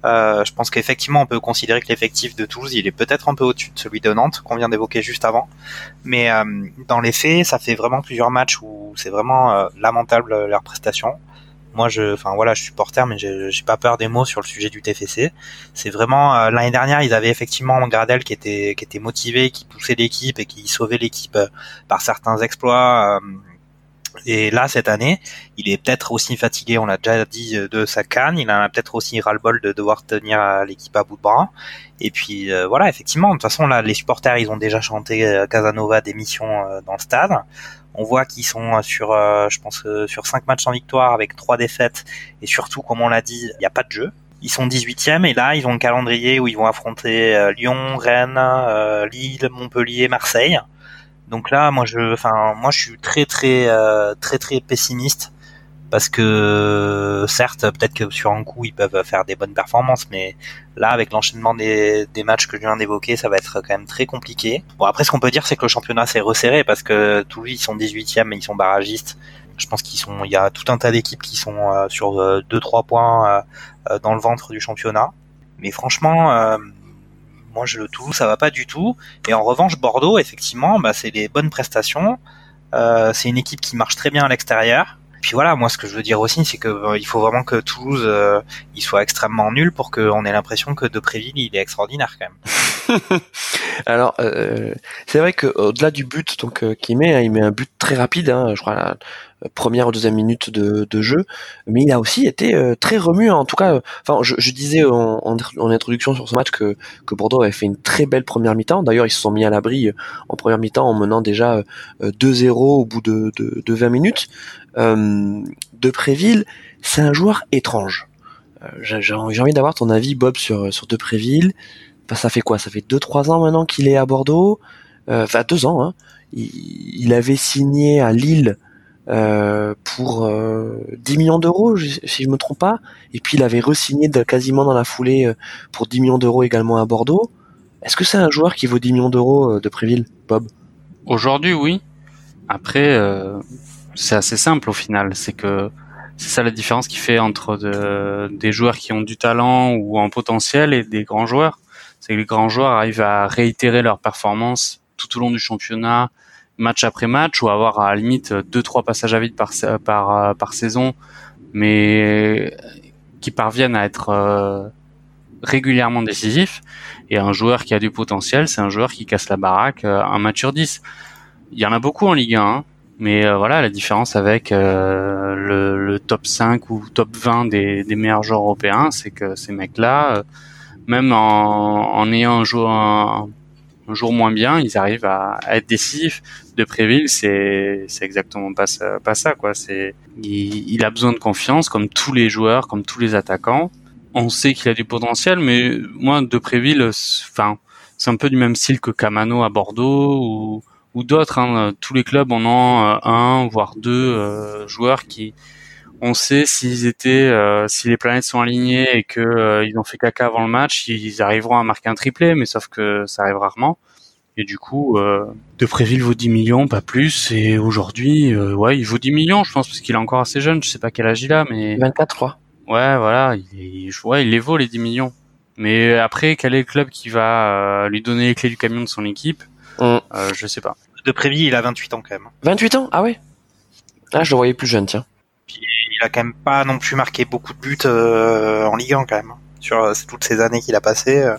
Je pense qu'effectivement on peut considérer que l'effectif de Toulouse il est peut-être un peu au-dessus de celui de Nantes qu'on vient d'évoquer juste avant. Mais dans les faits ça fait vraiment plusieurs matchs où c'est vraiment lamentable leur prestation moi, je, enfin voilà, je suis supporter, mais j'ai pas peur des mots sur le sujet du TFC. C'est vraiment euh, l'année dernière, ils avaient effectivement Gradel qui était qui était motivé, qui poussait l'équipe et qui sauvait l'équipe euh, par certains exploits. Euh, et là, cette année, il est peut-être aussi fatigué, on l'a déjà dit, de sa canne. Il a peut-être aussi ras-le-bol de devoir tenir l'équipe à bout de bras. Et puis voilà, effectivement, de toute façon, là, les supporters, ils ont déjà chanté Casanova d'émission dans le stade. On voit qu'ils sont euh, sur, euh, je pense, euh, sur cinq matchs en victoire avec trois défaites et surtout, comme on l'a dit, il n'y a pas de jeu. Ils sont 18e et là, ils ont un calendrier où ils vont affronter Lyon, Rennes, Lille, Montpellier, Marseille. Donc là, moi, je, enfin, moi, je suis très, très, très, très pessimiste parce que certes, peut-être que sur un coup ils peuvent faire des bonnes performances, mais là avec l'enchaînement des, des matchs que je viens d'évoquer, ça va être quand même très compliqué. Bon après, ce qu'on peut dire, c'est que le championnat s'est resserré parce que tous ils sont 18e mais ils sont barragistes. Je pense qu'ils sont, il y a tout un tas d'équipes qui sont euh, sur 2-3 euh, points euh, dans le ventre du championnat. Mais franchement, moi je le tout, ça va pas du tout. Et en revanche, Bordeaux, effectivement, bah, c'est des bonnes prestations. c'est une équipe qui marche très bien à l'extérieur puis voilà, moi ce que je veux dire aussi, c'est que euh, il faut vraiment que Toulouse euh, il soit extrêmement nul pour qu'on ait l'impression que Depréville il est extraordinaire quand même. Alors euh, c'est vrai que au-delà du but donc qu'il met, hein, il met un but très rapide, hein, je crois première ou deuxième minute de, de, jeu, mais il a aussi été très remuant. En tout cas, enfin, je, je disais en, en, introduction sur ce match que, que Bordeaux avait fait une très belle première mi-temps. D'ailleurs, ils se sont mis à l'abri en première mi-temps en menant déjà 2-0 au bout de, de, de 20 minutes. de Préville, c'est un joueur étrange. J'ai envie d'avoir ton avis, Bob, sur, sur Depréville. Enfin, ça fait quoi? Ça fait 2-3 ans maintenant qu'il est à Bordeaux? Enfin, deux ans. Hein il, avait signé à Lille euh, pour 10 euh, millions d'euros, si je me trompe pas, et puis il avait re-signé quasiment dans la foulée euh, pour 10 millions d'euros également à Bordeaux. Est-ce que c'est un joueur qui vaut 10 millions d'euros de Préville, Bob? Aujourd'hui, oui. Après, c'est assez simple au final. C'est que c'est ça la différence qui fait entre des joueurs qui ont du talent ou un potentiel et des grands joueurs. C'est que les grands joueurs arrivent à réitérer leur performance tout au long du championnat, match après match, ou avoir à la limite deux trois passages à vide par par par saison, mais qui parviennent à être euh, régulièrement décisifs. Et un joueur qui a du potentiel, c'est un joueur qui casse la baraque euh, un match sur 10. Il y en a beaucoup en Ligue 1, hein, mais euh, voilà la différence avec le, top 5 ou top 20 des, des meilleurs joueurs européens, c'est que ces mecs-là, même en, en ayant un joueur un jour moins bien, ils arrivent à, être décisifs. De Préville, c'est c'est exactement pas ça, pas ça quoi. C'est il, a besoin de confiance, comme tous les joueurs, comme tous les attaquants. On sait qu'il a du potentiel, mais moi de Préville, enfin c'est un peu du même style que Camano à Bordeaux ou ou d'autres. Hein. Tous les clubs en ont euh, un voire deux euh, joueurs qui on sait s'ils étaient, euh, si les planètes sont alignées et que euh, ils ont fait caca avant le match, ils arriveront à marquer un triplé, mais sauf que ça arrive rarement. Et du coup, euh, De Préville vaut 10 millions, pas plus. Et aujourd'hui, euh, ouais, il vaut 10 millions, je pense, parce qu'il est encore assez jeune. Je sais pas quel âge il a, mais 24, crois. Ouais, voilà, il, ouais, il les vaut les 10 millions. Mais après, quel est le club qui va lui donner les clés du camion de son équipe? Mm. Je sais pas. De Préville, il a 28 ans quand même. 28 ans? Ah ouais. Ah, je le voyais plus jeune, tiens il a quand même pas non plus marqué beaucoup de buts euh, en Ligue 1 quand même. Sur euh, toutes ces années qu'il a passées. Euh.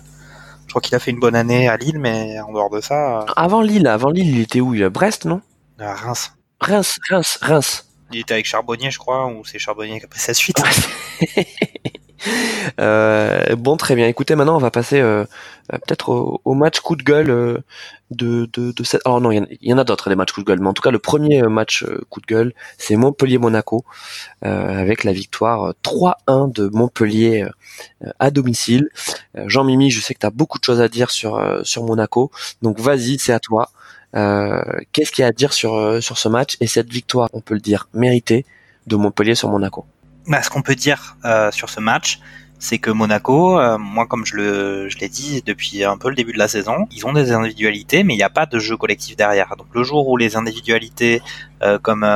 je crois qu'il a fait une bonne année à Lille, mais en dehors de ça. Avant Lille, avant Lille, il était où? Il Brest, non? À Reims. Reims, Reims, Reims. Il était avec Charbonnier, je crois, ou c'est Charbonnier qui a pris sa suite. Euh, bon, très bien. Écoutez, maintenant, on va passer euh, euh, peut-être au, match coup de gueule de, de, de cette. Alors non, il y, en a, d'autres des matchs coup de gueule, mais en tout cas, le premier match coup de gueule, c'est Montpellier-Monaco avec la victoire 3-1 de Montpellier à domicile. Jean-Mimi, je sais que tu as beaucoup de choses à dire sur sur Monaco, donc vas-y, c'est à toi. Qu'est-ce qu'il y a à dire sur sur ce match? Et cette victoire, on peut le dire, méritée de Montpellier sur Monaco? Bah, ce qu'on peut dire euh, sur ce match, c'est que Monaco, euh, moi comme je le je l'ai dit depuis un peu le début de la saison, ils ont des individualités, mais il n'y a pas de jeu collectif derrière. Donc le jour où les individualités euh, comme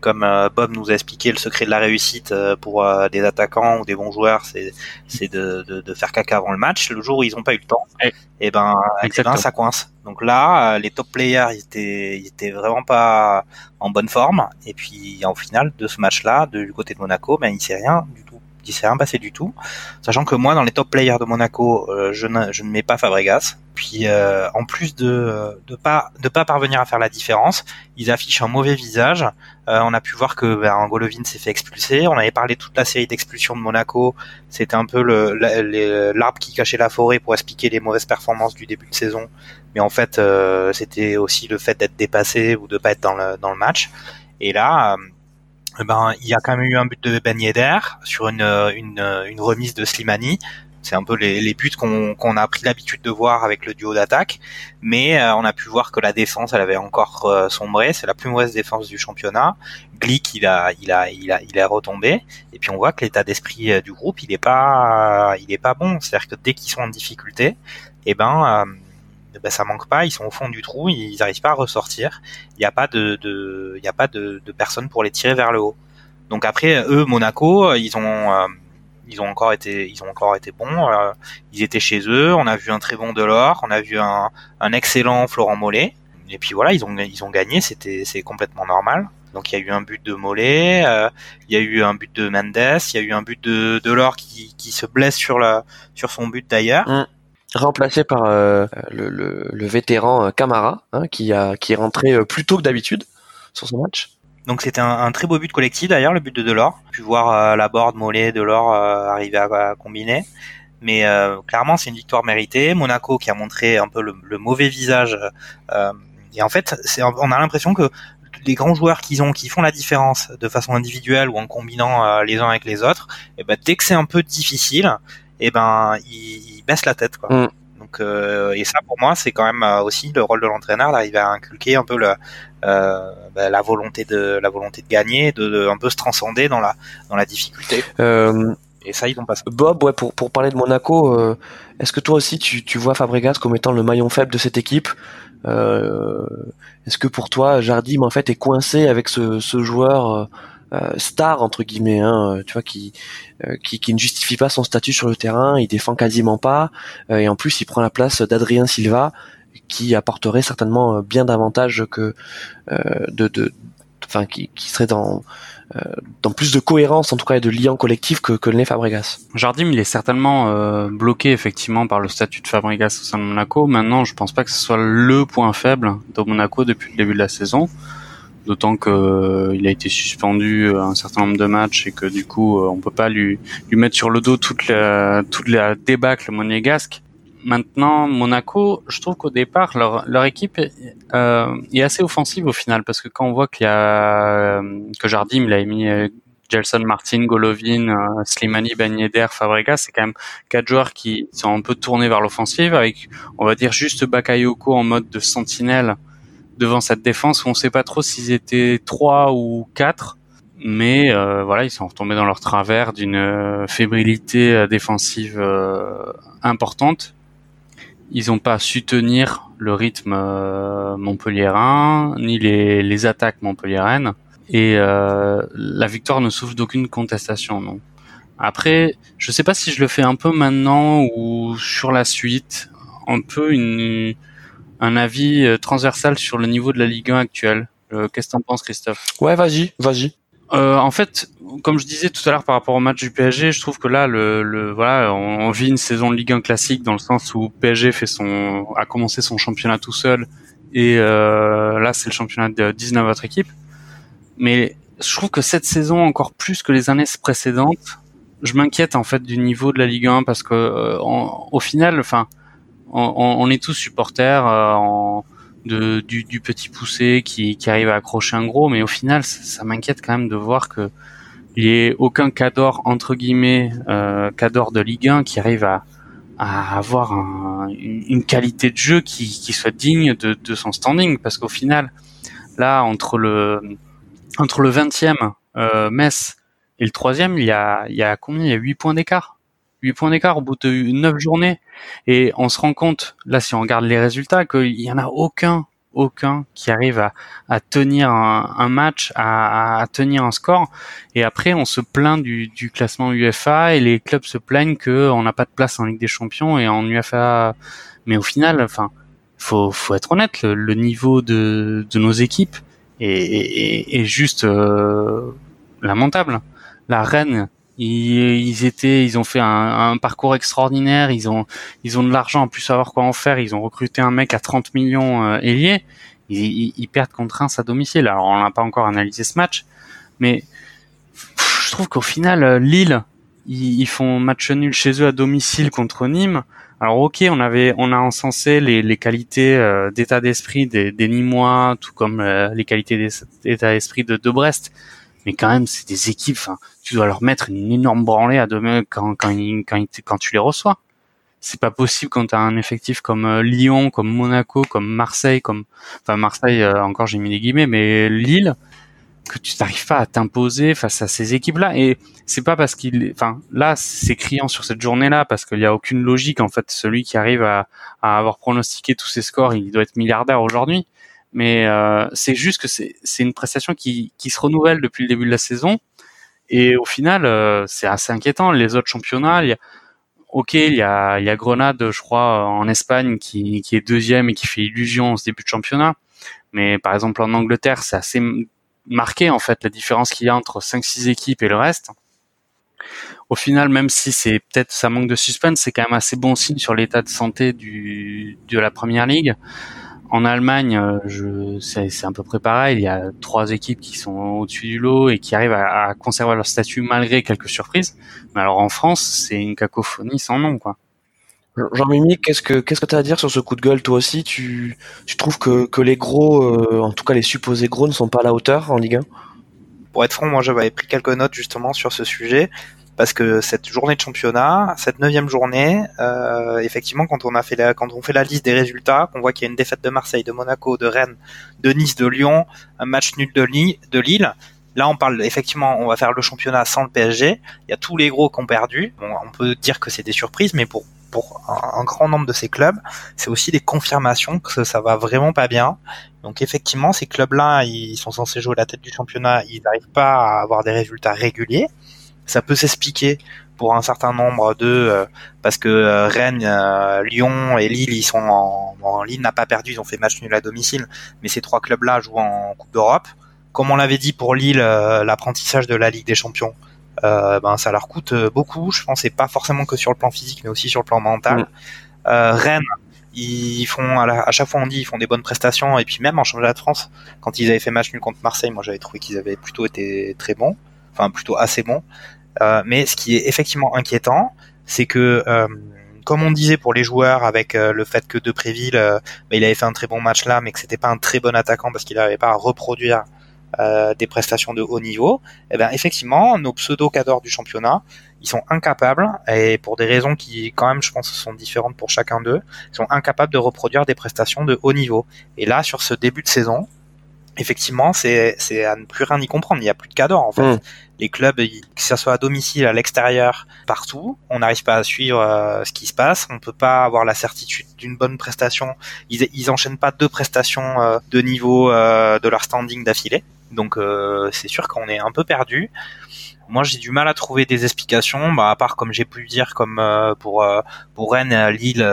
comme Bob nous a expliqué, le secret de la réussite pour des attaquants ou des bons joueurs, c'est c'est de, de, de, faire caca avant le match. Le jour où ils n'ont pas eu le temps, et, eh ben, eh ben ça coince. Donc là, les top players, ils étaient, ils étaient vraiment pas en bonne forme. Et puis, au final, de ce match-là, du côté de Monaco, ben, il s'est rien s'est rien passé du tout. Sachant que moi, dans les top players de Monaco, euh, je, ne, je ne mets pas Fabregas. Puis, euh, en plus de de pas de pas parvenir à faire la différence, ils affichent un mauvais visage. Euh, on a pu voir que ben, Golovin s'est fait expulser. On avait parlé toute la série d'expulsions de Monaco. C'était un peu l'arbre qui cachait la forêt pour expliquer les mauvaises performances du début de saison. Mais en fait, euh, c'était aussi le fait d'être dépassé ou de pas être dans le, dans le match. Et là, euh, ben, il y a quand même eu un but de Ben Yedder sur une, une, une remise de Slimani c'est un peu les, les buts qu'on a pris l'habitude de voir avec le duo d'attaque, mais euh, on a pu voir que la défense, elle avait encore euh, sombré. C'est la plus mauvaise défense du championnat. Glick, il a, il a, il a, il est retombé. Et puis on voit que l'état d'esprit euh, du groupe, il est pas, il est pas bon. C'est-à-dire que dès qu'ils sont en difficulté, eh ben, ben, ça manque pas. Ils sont au fond du trou, ils n'arrivent pas à ressortir. Il n'y a pas de, de, y a pas de, de personnes pour les tirer vers le haut. Donc après, eux, Monaco, ils ont ils ont encore été, ils ont encore été bons. Euh, ils étaient chez eux. On a vu un très bon Delors, on a vu un, un excellent Florent Mollet. Et puis voilà, ils ont, ils ont gagné. C'était, c'est complètement normal. Donc il y a eu un but de Mollet, euh, il y a eu un but de Mendes, il y a eu un but de Delors qui, qui se blesse sur la, sur son but d'ailleurs. Mmh. Remplacé par euh, le, le, le, vétéran Camara, hein, qui a, qui est rentré plus tôt que d'habitude sur ce match. Donc c'était un, très beau but collectif d'ailleurs, le but de Delors. Pu voir euh, la board Mollet, Delors euh, arriver à, combiner. Mais euh, clairement, c'est une victoire méritée. Monaco qui a montré un peu le, mauvais visage. et en fait, on a l'impression que les grands joueurs qu'ils ont, qui font la différence de façon individuelle ou en combinant les uns avec les autres, et eh ben dès que c'est un peu difficile, et eh ben ils, baissent la tête. Quoi. Mm. Donc, euh, et ça pour moi, c'est quand même euh, aussi le rôle de l'entraîneur d'arriver à inculquer un peu le, euh, bah, la volonté de la volonté de gagner, de, un peu se transcender dans la dans la difficulté. Euh, et ça, ils vont pas. Bob, ouais, pour pour parler de Monaco, euh, est-ce que toi aussi tu tu vois Fabregas comme étant le maillon faible de cette équipe? Est-ce que pour toi, Jardim en fait est coincé avec ce ce joueur euh, star entre guillemets, hein, tu vois, qui, euh, qui, qui ne justifie pas son statut sur le terrain, il défend quasiment pas, euh, et en plus il prend la place d'Adrien Silva, qui apporterait certainement bien davantage que de, de, enfin qui, qui serait dans dans plus de cohérence en tout cas et de lien collectif que, que le Fabregas. Jardim il est certainement bloqué effectivement par le statut de Fabregas au sein de Monaco. Maintenant je pense pas que ce soit le point faible de Monaco depuis le début de la saison d'autant que euh, il a été suspendu euh, un certain nombre de matchs et que du coup euh, on peut pas lui lui mettre sur le dos toute la toute la débâcle monégasque. Maintenant, Monaco, je trouve qu'au départ, leur, leur équipe est assez offensive au final, parce que quand on voit qu'il y a que Jardim, il a Gelson Martin, Golovin, Slimani, Ben Yedder, Fabregas, c'est quand même quatre joueurs qui sont un peu tournés vers l'offensive, avec, on va dire, juste Bakayoko en mode de sentinelle devant cette défense où on sait pas trop s'ils étaient trois ou quatre, mais euh, voilà, ils sont retombés dans leur travers d'une euh, fébrilité euh, défensive importante. Ils n'ont pas su tenir le rythme montpelliérain ni les, les attaques montpelliéraines et la victoire ne souffre d'aucune contestation. Non. Après, je sais pas si je le fais un peu maintenant ou sur la suite, un peu une un avis euh, transversal sur le niveau de la Ligue 1 actuelle. Euh, qu'est-ce que t'en penses, Christophe? Ouais, vas-y, vas-y. Euh, en fait, comme je disais tout à l'heure par rapport au match du PSG, je trouve que là, le, le voilà, on, vit une saison de Ligue 1 classique dans le sens où PSG fait son, a commencé son championnat tout seul, et euh, là, c'est le championnat de 19 autres équipes. Mais je trouve que cette saison, encore plus que les années précédentes, je m'inquiète en fait du niveau de la Ligue 1 parce que euh, au final, enfin, on, est tous supporters euh, de, du, petit poussé qui, qui, arrive à accrocher un gros, mais au final, ça, m'inquiète quand même de voir que il n'y ait aucun cador entre guillemets euh, cador de Ligue 1 qui arrive à, à avoir une, qualité de jeu qui, qui soit digne de, de son standing, parce qu'au final, là entre le entre le 20e euh, Metz et le troisième, il y a il y a combien? Il y a 8 points d'écart? 8 points d'écart au bout de 9 journées. Et on se rend compte, là, si on regarde les résultats, qu'il y en a aucun, aucun qui arrive à, à tenir un, match, à, tenir un score. Et après, on se plaint du, classement UEFA et les clubs se plaignent qu'on n'a pas de place en Ligue des Champions et en UEFA. Mais au final, enfin, faut, faut être honnête, le, niveau de, nos équipes est, juste euh, lamentable. La Rennes, ils, étaient, ils ont fait un, parcours extraordinaire. Ils ont, ils ont de l'argent en plus savoir quoi en faire. Ils ont recruté un mec à 30 millions euh, ailier. Ils, perdent contre Reims à domicile. Alors on n'a pas encore analysé ce match, mais je trouve qu'au final euh, Lille, ils, font match nul chez eux à domicile contre Nîmes. Alors ok, on avait, on a encensé les, les qualités euh, d'état d'esprit des, des Nîmois, tout comme euh, les qualités d'état d'esprit de, de Brest mais quand même c'est des équipes tu dois leur mettre une énorme branlée à demain quand quand quand, tu les reçois. C'est pas possible quand tu as un effectif comme euh, Lyon comme Monaco comme Marseille comme enfin Marseille euh, encore j'ai mis des guillemets mais Lille que tu n'arrives pas à t'imposer face à ces équipes là et c'est pas parce qu'il enfin là c'est criant sur cette journée là parce qu'il y a aucune logique en fait. Celui qui arrive à, à avoir pronostiqué tous ces scores il doit être milliardaire aujourd'hui mais euh, c'est juste que c'est une prestation qui, qui se renouvelle depuis le début de la saison. Et au final, euh, c'est assez inquiétant. Les autres championnats, il y a, ok, il y a, il y a Grenade, je crois, en Espagne, qui, qui est deuxième et qui fait illusion en ce début de championnat. Mais par exemple, en Angleterre, c'est assez marqué, en fait, la différence qu'il y a entre 5-6 équipes et le reste. Au final, même si c'est peut-être ça manque de suspense, c'est quand même assez bon signe sur l'état de santé du, de la première ligue En Allemagne, je, c'est, à peu près pareil. Il y a trois équipes qui sont au-dessus du lot et qui arrivent à, à conserver leur statut malgré quelques surprises. Mais alors en France, c'est une cacophonie sans nom, quoi. Jean-Mimi, qu'est-ce que qu'est-ce que tu as à dire sur ce coup de gueule toi aussi? Tu, tu trouves que, que les gros, euh, en tout cas les supposés gros, ne sont pas à la hauteur en Ligue 1 Pour être franc, moi j'avais pris quelques notes justement sur ce sujet parce que cette journée de championnat, cette neuvième journée, euh, effectivement quand on a fait la quand on fait liste des résultats, qu'on voit qu'il y a une défaite de Marseille, de Monaco, de Rennes, de Nice, de Lyon, un match nul de, de Lille. Là, on parle effectivement, on va faire le championnat sans le PSG. Il y a tous les gros qui ont perdu. On peut dire que c'est des surprises, mais pour pour un, grand nombre de ces clubs, c'est aussi des confirmations que ça va vraiment pas bien. Donc effectivement, ces clubs-là, ils sont censés jouer la tête du championnat, ils n'arrivent pas à avoir des résultats réguliers. Ça peut s'expliquer pour un certain nombre de euh, parce que euh, Rennes, euh, Lyon et Lille, ils sont en, en Lille n'a pas perdu, ils ont fait match nul à domicile, mais ces trois clubs-là jouent en Coupe d'Europe. Comme on l'avait dit pour Lille, l'apprentissage de la Ligue des Champions, euh, ben ça leur coûte euh, beaucoup. Je pense c'est pas forcément que sur le plan physique, mais aussi sur le plan mental. Mm. Euh, Rennes, ils font à, chaque fois on dit ils font des bonnes prestations et puis même en championnat de France, quand ils avaient fait match nul contre Marseille, moi j'avais trouvé qu'ils avaient plutôt été très bons, enfin plutôt assez bons. Euh, mais ce qui est effectivement inquiétant, c'est que euh, comme on disait pour les joueurs avec le fait que Depréville, euh, il avait fait un très bon match là, mais que c'était pas un très bon attaquant parce qu'il n'avait pas à reproduire euh, des prestations de haut niveau, eh bien effectivement, nos pseudo cadors du championnat, ils sont incapables, et pour des raisons qui quand même je pense sont différentes pour chacun d'eux, ils sont incapables de reproduire des prestations de haut niveau. Et là, sur ce début de saison, effectivement, c'est à ne plus rien y comprendre. Il n'y a plus de cadors en fait. Hmm. Les clubs, que ce soit à domicile, à l'extérieur, partout, on n'arrive pas à suivre euh, ce qui se passe. On peut pas avoir la certitude d'une bonne prestation. Ils, ils enchaînent pas deux prestations euh, de niveau de leur standing d'affilée. Donc euh, c'est sûr qu'on est un peu perdu. Moi, j'ai du mal à trouver des explications, bah, à part comme j'ai pu dire, comme euh, pour euh, pour Rennes, Lille,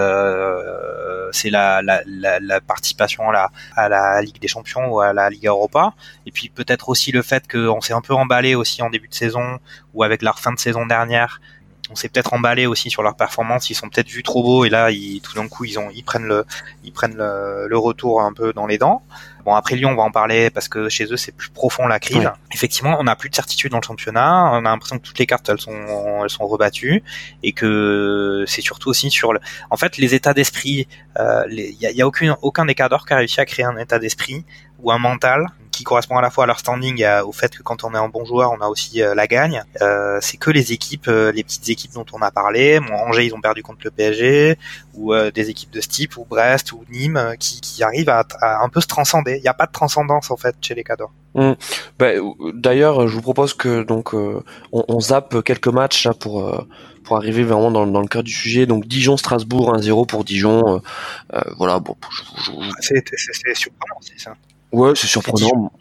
c'est la, la, la, participation à la, à la Ligue des Champions ou à la Ligue Europa, et puis peut-être aussi le fait qu'on s'est un peu emballé aussi en début de saison ou avec leur fin de saison dernière, on s'est peut-être emballé aussi sur leur performance. Ils sont peut-être vus trop beaux et là, ils, tout d'un coup, ils ont, ils prennent le, ils prennent le, le, retour un peu dans les dents. Bon, après Lyon, on va en parler parce que chez eux, c'est plus profond la crise. Effectivement, on n'a plus de certitude dans le championnat. On a l'impression que toutes les cartes, elles sont, elles sont rebattues et que c'est surtout aussi sur le. En fait, les états d'esprit. Il euh, y, a, y a aucun, aucun des cadors qui a réussi à créer un état d'esprit ou un mental qui correspond à la fois à leur standing et au fait que quand on est un bon joueur, on a aussi euh, la gagne. Euh, c'est que les équipes, euh, les petites équipes dont on a parlé. Bon, Angers, ils ont perdu contre le PSG, ou des équipes de ce type, ou Brest, ou Nîmes, qui, qui arrivent à, un peu se transcender. Il n'y a pas de transcendance en fait chez les cadors. Mmh. Bah, d'ailleurs, je vous propose que donc on, on, zappe quelques matchs pour pour arriver vraiment dans, dans, le cœur du sujet. Donc Dijon Strasbourg 1-0 pour Dijon. voilà, bon, c'est surprenant, c'est ça. Ouais, c'est surprenant.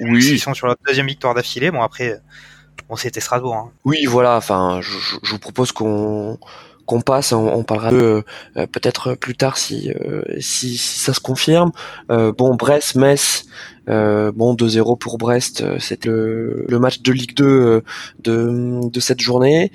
Oui. Ils sont sur la deuxième victoire d'affilée. Bon, après, bon, c'était Strasbourg. Hein. Oui, voilà. Enfin, je, je vous propose qu'on qu'on passe. On, on parlera euh, peut-être plus tard si, euh, si, si ça se confirme. Euh, bon, Brest, Metz. Euh, bon, 2-0 pour Brest, c'était le, le, match de Ligue 2 de, de cette journée.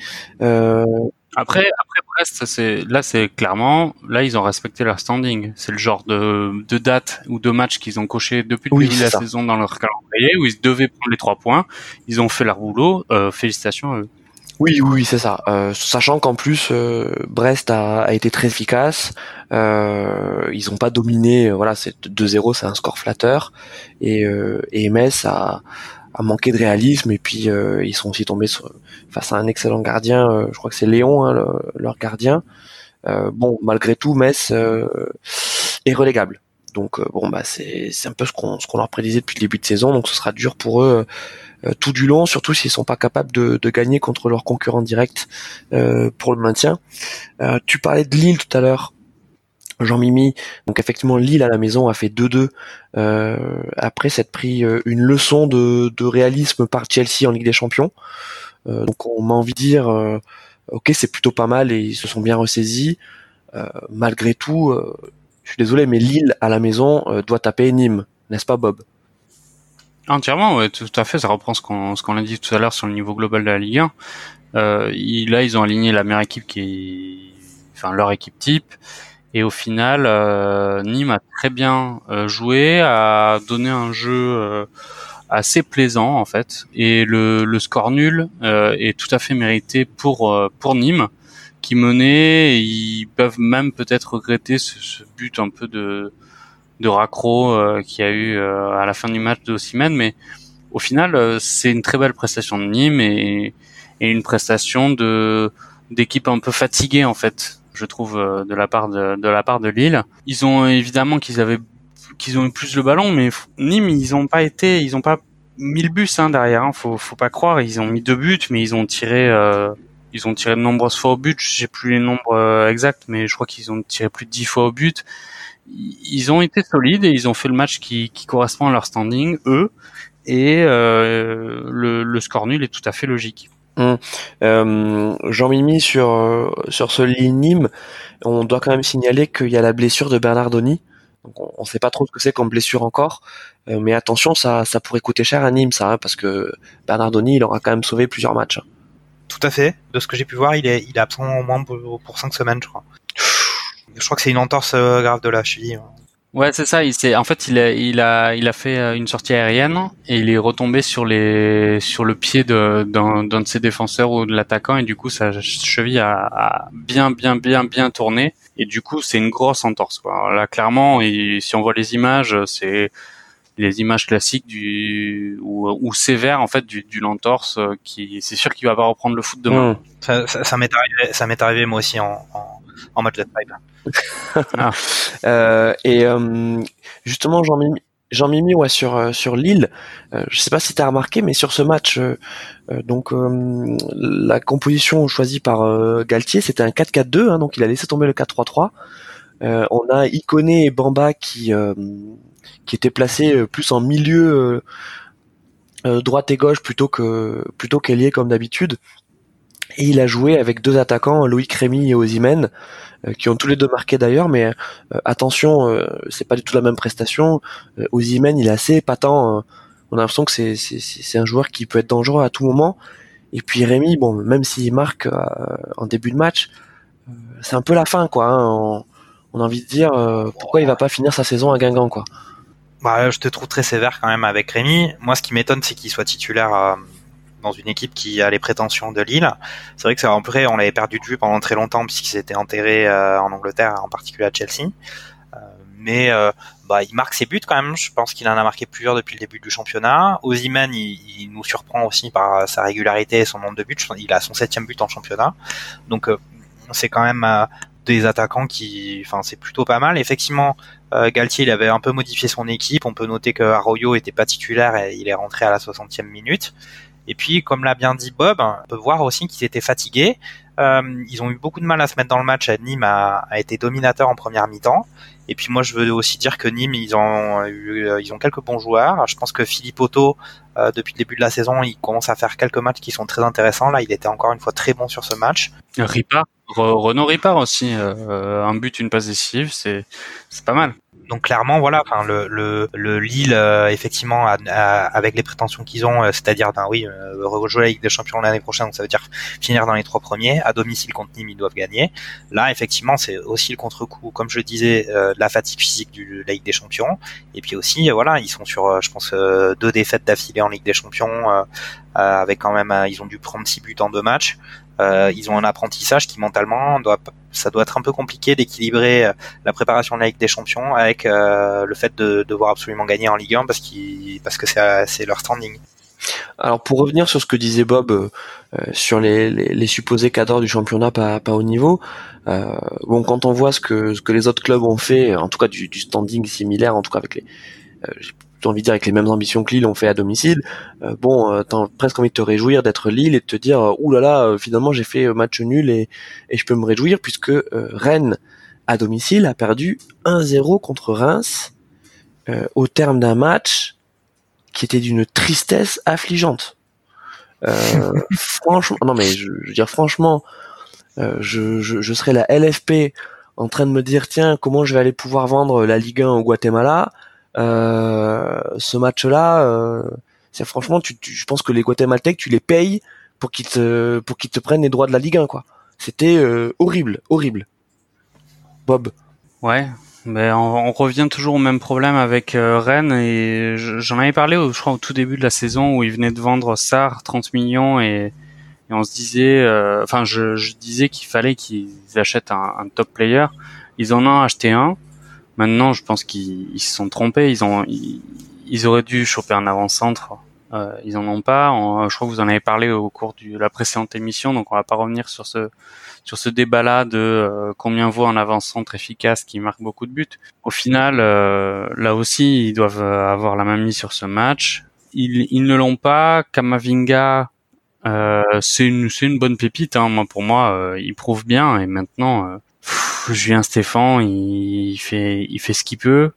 Euh, après, après Brest, c'est là, c'est clairement là ils ont respecté leur standing. C'est le genre de, de date ou de match qu'ils ont coché depuis le début de la saison dans leur calendrier où ils devaient prendre les trois points. Ils ont fait leur boulot. Euh, félicitations à eux. Oui, oui, c'est ça. Euh, sachant qu'en plus, euh, Brest a, a, été très efficace. Euh, ils n'ont pas dominé. Voilà, c'est 2-0, c'est un score flatteur. Et, et Metz a, a manqué de réalisme et puis euh, ils sont aussi tombés face à un excellent gardien, euh, je crois que c'est Léon, hein, leur gardien. Euh, bon, malgré tout, Metz est relégable. Donc bon bah c'est c'est un peu ce qu'on ce qu'on leur prédisait depuis le début de saison, donc ce sera dur pour eux tout du long, surtout s'ils sont pas capables de, de gagner contre leurs concurrents directs pour le maintien. tu parlais de Lille tout à l'heure. Jean-Mimi. Donc effectivement, Lille à la maison a fait 2-2 euh, après s'être pris euh, une leçon de, réalisme par Chelsea en Ligue des Champions. Euh, donc on m'a envie de dire, ok, c'est plutôt pas mal et ils se sont bien ressaisis. malgré tout, je suis désolé, mais Lille à la maison doit taper Nîmes, n'est-ce pas Bob? Entièrement, ouais, tout à fait. Ça reprend ce qu'on ce qu'on a dit tout à l'heure sur le niveau global de la Ligue 1. là, ils ont aligné la meilleure équipe qui est, enfin leur équipe type Et au final, Nîmes a très bien joué, a donné un jeu assez plaisant en fait. Et le, le score nul est tout à fait mérité pour pour Nîmes qui menait. Ils peuvent même peut-être regretter ce, ce, but un peu de de raccro euh, qu'il y a eu euh, à la fin du match de Osimhen, mais au final, euh, c'est une très belle prestation de Nîmes et, et une prestation de d'équipe un peu fatiguée en fait, je trouve de la part de, de la part de Lille. Ils ont évidemment qu'ils avaient qu'ils ont eu plus le ballon, mais Nîmes ils ont pas été, ils ont pas mis le bus hein, derrière. Hein, faut faut pas croire, ils ont mis deux buts, mais ils ont tiré euh, ils ont tiré de nombreuses fois au but. J'ai plus les nombres exacts, mais je crois qu'ils ont tiré plus de dix fois au but ils ont été solides et ils ont fait le match qui, qui correspond à leur standing, eux, et euh, le, le, score nul est tout à fait logique. Hum. Euh, Jean-Mimi sur sur ce Nîmes, on doit quand même signaler qu'il y a la blessure de Bernardoni. Donc on ne sait pas trop ce que c'est comme blessure encore, euh, mais attention, ça, ça pourrait coûter cher à Nîmes, ça, hein, parce que Bernardoni, il aura quand même sauvé plusieurs matchs. Tout à fait. De ce que j'ai pu voir, il est, il est absent au moins pour, pour cinq semaines, je crois. Je crois que c'est une entorse euh, grave de la cheville. Ouais, c'est ça. Il s'est, en fait, il a, il a, il a fait euh, une sortie aérienne et il est retombé sur les, sur le pied de, d'un, d'un de ses défenseurs ou de l'attaquant et du coup, sa cheville a, a, bien, bien, bien, bien tourné et du coup, c'est une grosse entorse. Quoi. Là, clairement, et si on voit les images, c'est les images classiques du ou, ou sévères en fait du, du entorse euh, qui, c'est sûr qu'il va pas reprendre le foot demain. Mmh. Ça, ça, ça m'est arrivé, ça m'est arrivé moi aussi en, en, en match de pipe. et euh, justement, Jean-Mimi, Jean Mimi, ouais, sur euh, sur Lille, euh, je sais pas si tu as remarqué, mais sur ce match, euh donc la composition choisie par Galtier, c'était un 4-4-2, hein, donc il a laissé tomber le 4-3-3. on a Iconé et Bamba qui qui étaient placés plus en milieu droite et gauche plutôt que plutôt qu'ailier comme d'habitude. Et il a joué avec deux attaquants, Loïc Rémy et Ozimen, euh, qui ont tous les deux marqué d'ailleurs, mais euh, attention, euh, c'est pas du tout la même prestation. Ozimen, il est assez épatant. on a l'impression que c'est, un joueur qui peut être dangereux à tout moment. Et puis Rémy, bon, même s'il marque en début de match, c'est un peu la fin, quoi. Hein. On, on, a envie de dire pourquoi il va pas finir sa saison à Guingamp, quoi. Bah, je te trouve très sévère quand même avec Rémy. Moi, ce qui m'étonne, c'est qu'il soit titulaire dans une équipe qui a les prétentions de Lille. C'est vrai que vrai, on l'avait perdu de vue pendant très longtemps puisqu'il s'était enterré euh, en Angleterre, en particulier à Chelsea. Euh, mais euh, bah, il marque ses buts quand même. Je pense qu'il en a marqué plusieurs depuis le début du championnat. Ozyman, il, il, nous surprend aussi par sa régularité et son nombre de buts. Il a son septième but en championnat. Donc c'est quand même des attaquants qui, enfin, c'est plutôt pas mal. Effectivement, Galtier, il avait un peu modifié son équipe. On peut noter que Arroyo était pas titulaire et il est rentré à la 60e minute. Et puis, comme l'a bien dit Bob, on peut voir aussi qu'ils étaient fatigués. Euh, ils ont eu beaucoup de mal à se mettre dans le match. Nîmes a, a été dominateur en première mi-temps. Et puis moi, je veux aussi dire que Nîmes, ils ont eu, ils ont quelques bons joueurs. Je pense que Philippe Otto, euh, depuis le début de la saison, il commence à faire quelques matchs qui sont très intéressants. Là, il était encore une fois très bon sur ce match. Ripard, Renaud Ripard aussi, euh, un but, une passe décisive, c'est c'est pas mal donc clairement, voilà, le, le, le Lille, euh, effectivement, avec les prétentions qu'ils ont, euh, c'est-à-dire, ben oui, euh, rejouer la Ligue des Champions l'année prochaine, donc ça veut dire finir dans les trois premiers. À domicile contre Nîmes, ils doivent gagner. Là, effectivement, c'est aussi le contre-coup, comme je disais, la fatigue physique de la Ligue des Champions. Et puis aussi, voilà, ils sont sur, je pense, deux défaites d'affilée en Ligue des Champions, avec quand même, ils ont dû prendre six buts en deux matchs. Euh, ils ont un apprentissage qui mentalement doit, ça doit être un peu compliqué d'équilibrer euh, la préparation de des Champions avec euh, le fait de devoir absolument gagner en Ligue 1 parce qu'ils, parce que c'est leur standing. Alors pour revenir sur ce que disait Bob euh, sur les, les, les, supposés cadres du championnat pas, pas au niveau, euh, bon quand on voit ce que ce que les autres clubs ont fait, en tout cas du, du standing similaire, en tout cas avec les, envie de dire avec les mêmes ambitions que Lille ont fait à domicile, euh, bon, euh, t'as presque envie de te réjouir d'être Lille et de te dire, euh, ouh là là, finalement j'ai fait match nul et, et je peux me réjouir puisque Rennes à domicile a perdu 1-0 contre Reims au terme d'un match qui était d'une tristesse affligeante. franchement, non mais je, veux dire franchement, je, je, je serais la LFP en train de me dire tiens comment je vais aller pouvoir vendre la Ligue 1 au Guatemala euh, ce match-là, euh, c'est franchement, tu, tu, je pense que les Guatémaltèques, tu les payes pour qu'ils te, pour qu'ils te prennent les droits de la Ligue 1, quoi. C'était euh, horrible, horrible. Bob. Ouais, mais on, revient toujours au même problème avec Rennes et j'en avais parlé, je crois, au tout début de la saison où ils venaient de vendre Sar 30 millions et, et on se disait, enfin, je, je, disais qu'il fallait qu'ils achètent un, un, top player. Ils en ont acheté un. Maintenant, je pense qu'ils se sont trompés. Ils ont, ils, auraient dû choper un avant-centre. Euh, ils en ont pas. je crois que vous en avez parlé au cours de la précédente émission, donc on va pas revenir sur ce sur ce débat-là de euh, combien vaut un avant-centre efficace qui marque beaucoup de buts. Au final, euh, là aussi, ils doivent avoir la main mise sur ce match. Ils, ils ne l'ont pas. Kamavinga, euh, c'est une c'est une bonne pépite. Hein. Moi, pour moi, il prouve bien. Et maintenant, Julien Stéphan, il fait, il fait ce qu'il peut.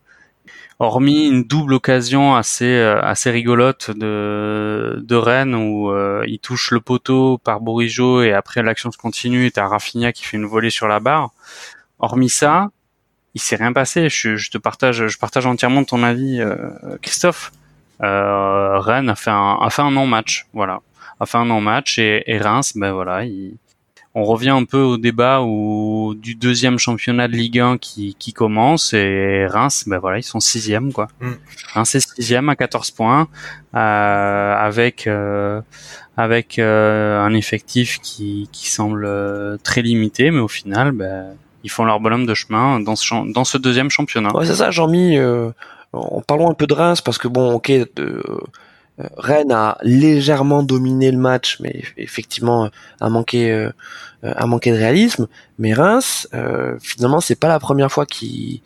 Hormis une double occasion assez, euh, assez rigolote de, de Rennes où euh, il touche le poteau par Bourigeau et après l'action se continue et t'as Rafinha qui fait une volée sur la barre. Hormis ça, il s'est rien passé. Je, je, te partage, je partage entièrement ton avis, euh, Christophe. Rennes a fait un, a fait un non-match, voilà, a fait un non-match et, et Reims, ben voilà, il, on revient un peu au débat où, du deuxième championnat de Ligue 1 qui, qui commence et Reims, ben voilà, ils sont sixième quoi. Mm. Reims est sixième à 14 points euh, avec euh, avec euh, un effectif qui, qui semble très limité, mais au final, ben, ils font leur bonhomme de chemin dans ce, dans ce deuxième championnat. Ouais, c'est ça, Jean-Mi. en parlant un peu de Reims, parce que bon, ok, de, Rennes a légèrement dominé le match, mais effectivement a manqué euh, a manqué de réalisme. Mais Reims, euh, finalement, c'est pas la première fois qu'il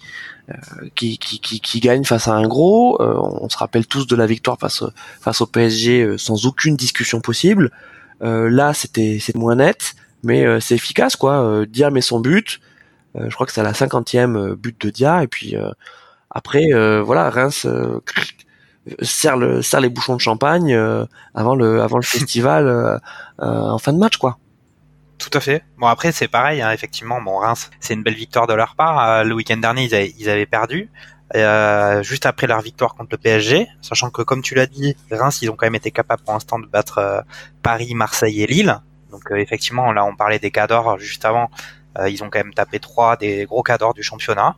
euh, qui, qui, qui, gagne face à un gros. Euh, on se rappelle tous de la victoire face face au PSG sans aucune discussion possible. là, c'était moins net, mais c'est efficace quoi. Dia met son but. je crois que c'est la cinquantième but de Dia et puis après voilà Reims serre, le, les bouchons de champagne euh, avant le, avant le festival euh, euh, en fin de match, quoi. Tout à fait. Bon après c'est pareil, hein, effectivement. Bon Reims, c'est une belle victoire de leur part. le week-end dernier ils avaient, perdu. juste après leur victoire contre le PSG, sachant que comme tu l'as dit, Reims ils ont quand même été capables pour l'instant de battre Paris, Marseille et Lille. Donc effectivement là on parlait des cadors juste avant, ils ont quand même tapé trois des gros cadors du championnat.